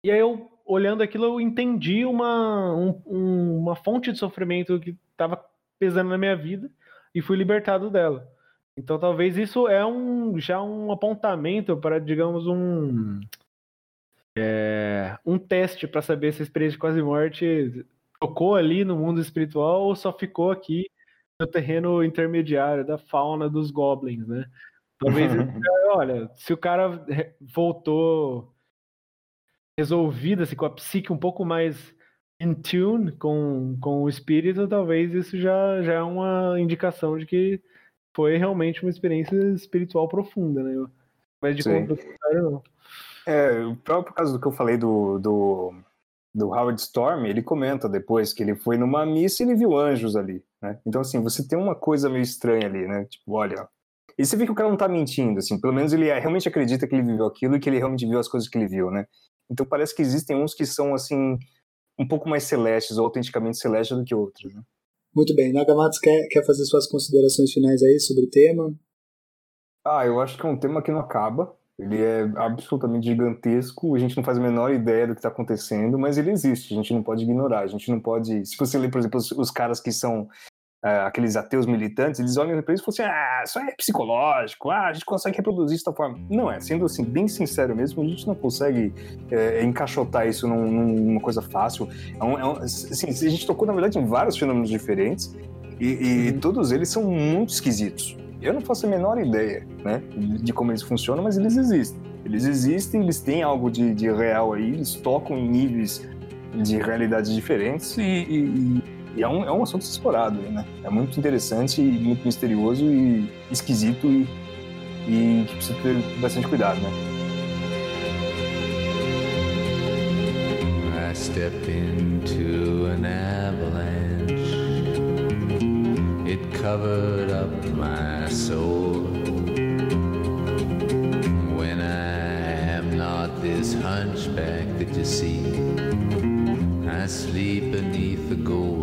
E aí eu, olhando aquilo, eu entendi uma, um, uma fonte de sofrimento que estava pesando na minha vida e fui libertado dela. Então talvez isso é um já um apontamento para, digamos, um é, um teste para saber se a experiência de quase morte tocou ali no mundo espiritual ou só ficou aqui no terreno intermediário da fauna dos goblins, né? Talvez, olha, se o cara voltou resolvido, assim, com a psique um pouco mais in tune com, com o espírito, talvez isso já, já é uma indicação de que foi realmente uma experiência espiritual profunda, né? Mas de como não. É, o próprio caso do que eu falei do, do, do Howard Storm, ele comenta depois que ele foi numa missa e ele viu anjos ali, né? Então, assim, você tem uma coisa meio estranha ali, né? Tipo, olha, e você vê que o cara não tá mentindo, assim, pelo menos ele é, realmente acredita que ele viveu aquilo e que ele realmente viu as coisas que ele viu, né? Então parece que existem uns que são, assim, um pouco mais celestes, ou autenticamente celestes do que outros, né? Muito bem. Nagamatsu quer, quer fazer suas considerações finais aí sobre o tema? Ah, eu acho que é um tema que não acaba. Ele é absolutamente gigantesco, a gente não faz a menor ideia do que está acontecendo, mas ele existe, a gente não pode ignorar, a gente não pode. Se você ler, por exemplo, os, os caras que são uh, aqueles ateus militantes, eles olham para isso e falam assim: ah, isso é psicológico, ah, a gente consegue reproduzir isso da forma. Não é, sendo assim, bem sincero mesmo, a gente não consegue é, encaixotar isso num, numa coisa fácil. É um, é um, assim, a gente tocou, na verdade, em vários fenômenos diferentes e, e uhum. todos eles são muito esquisitos. Eu não faço a menor ideia né, de como eles funcionam, mas eles existem. Eles existem, eles têm algo de, de real aí, eles tocam em níveis de realidades diferentes e, e, e é, um, é um assunto explorado, né? É muito interessante e muito misterioso e esquisito e, e precisa ter bastante cuidado, né? I step into an avalanche It covered up my soul When I am not this hunchback that you see I sleep beneath the golden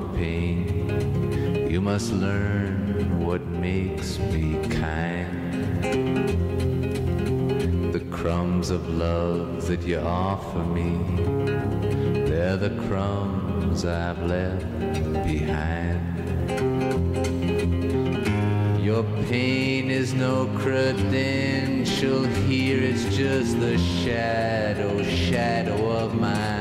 from crumbs of love that you offer me. They're the crumbs I've left behind. Your pain is no credential here, it's just the shadow, shadow of my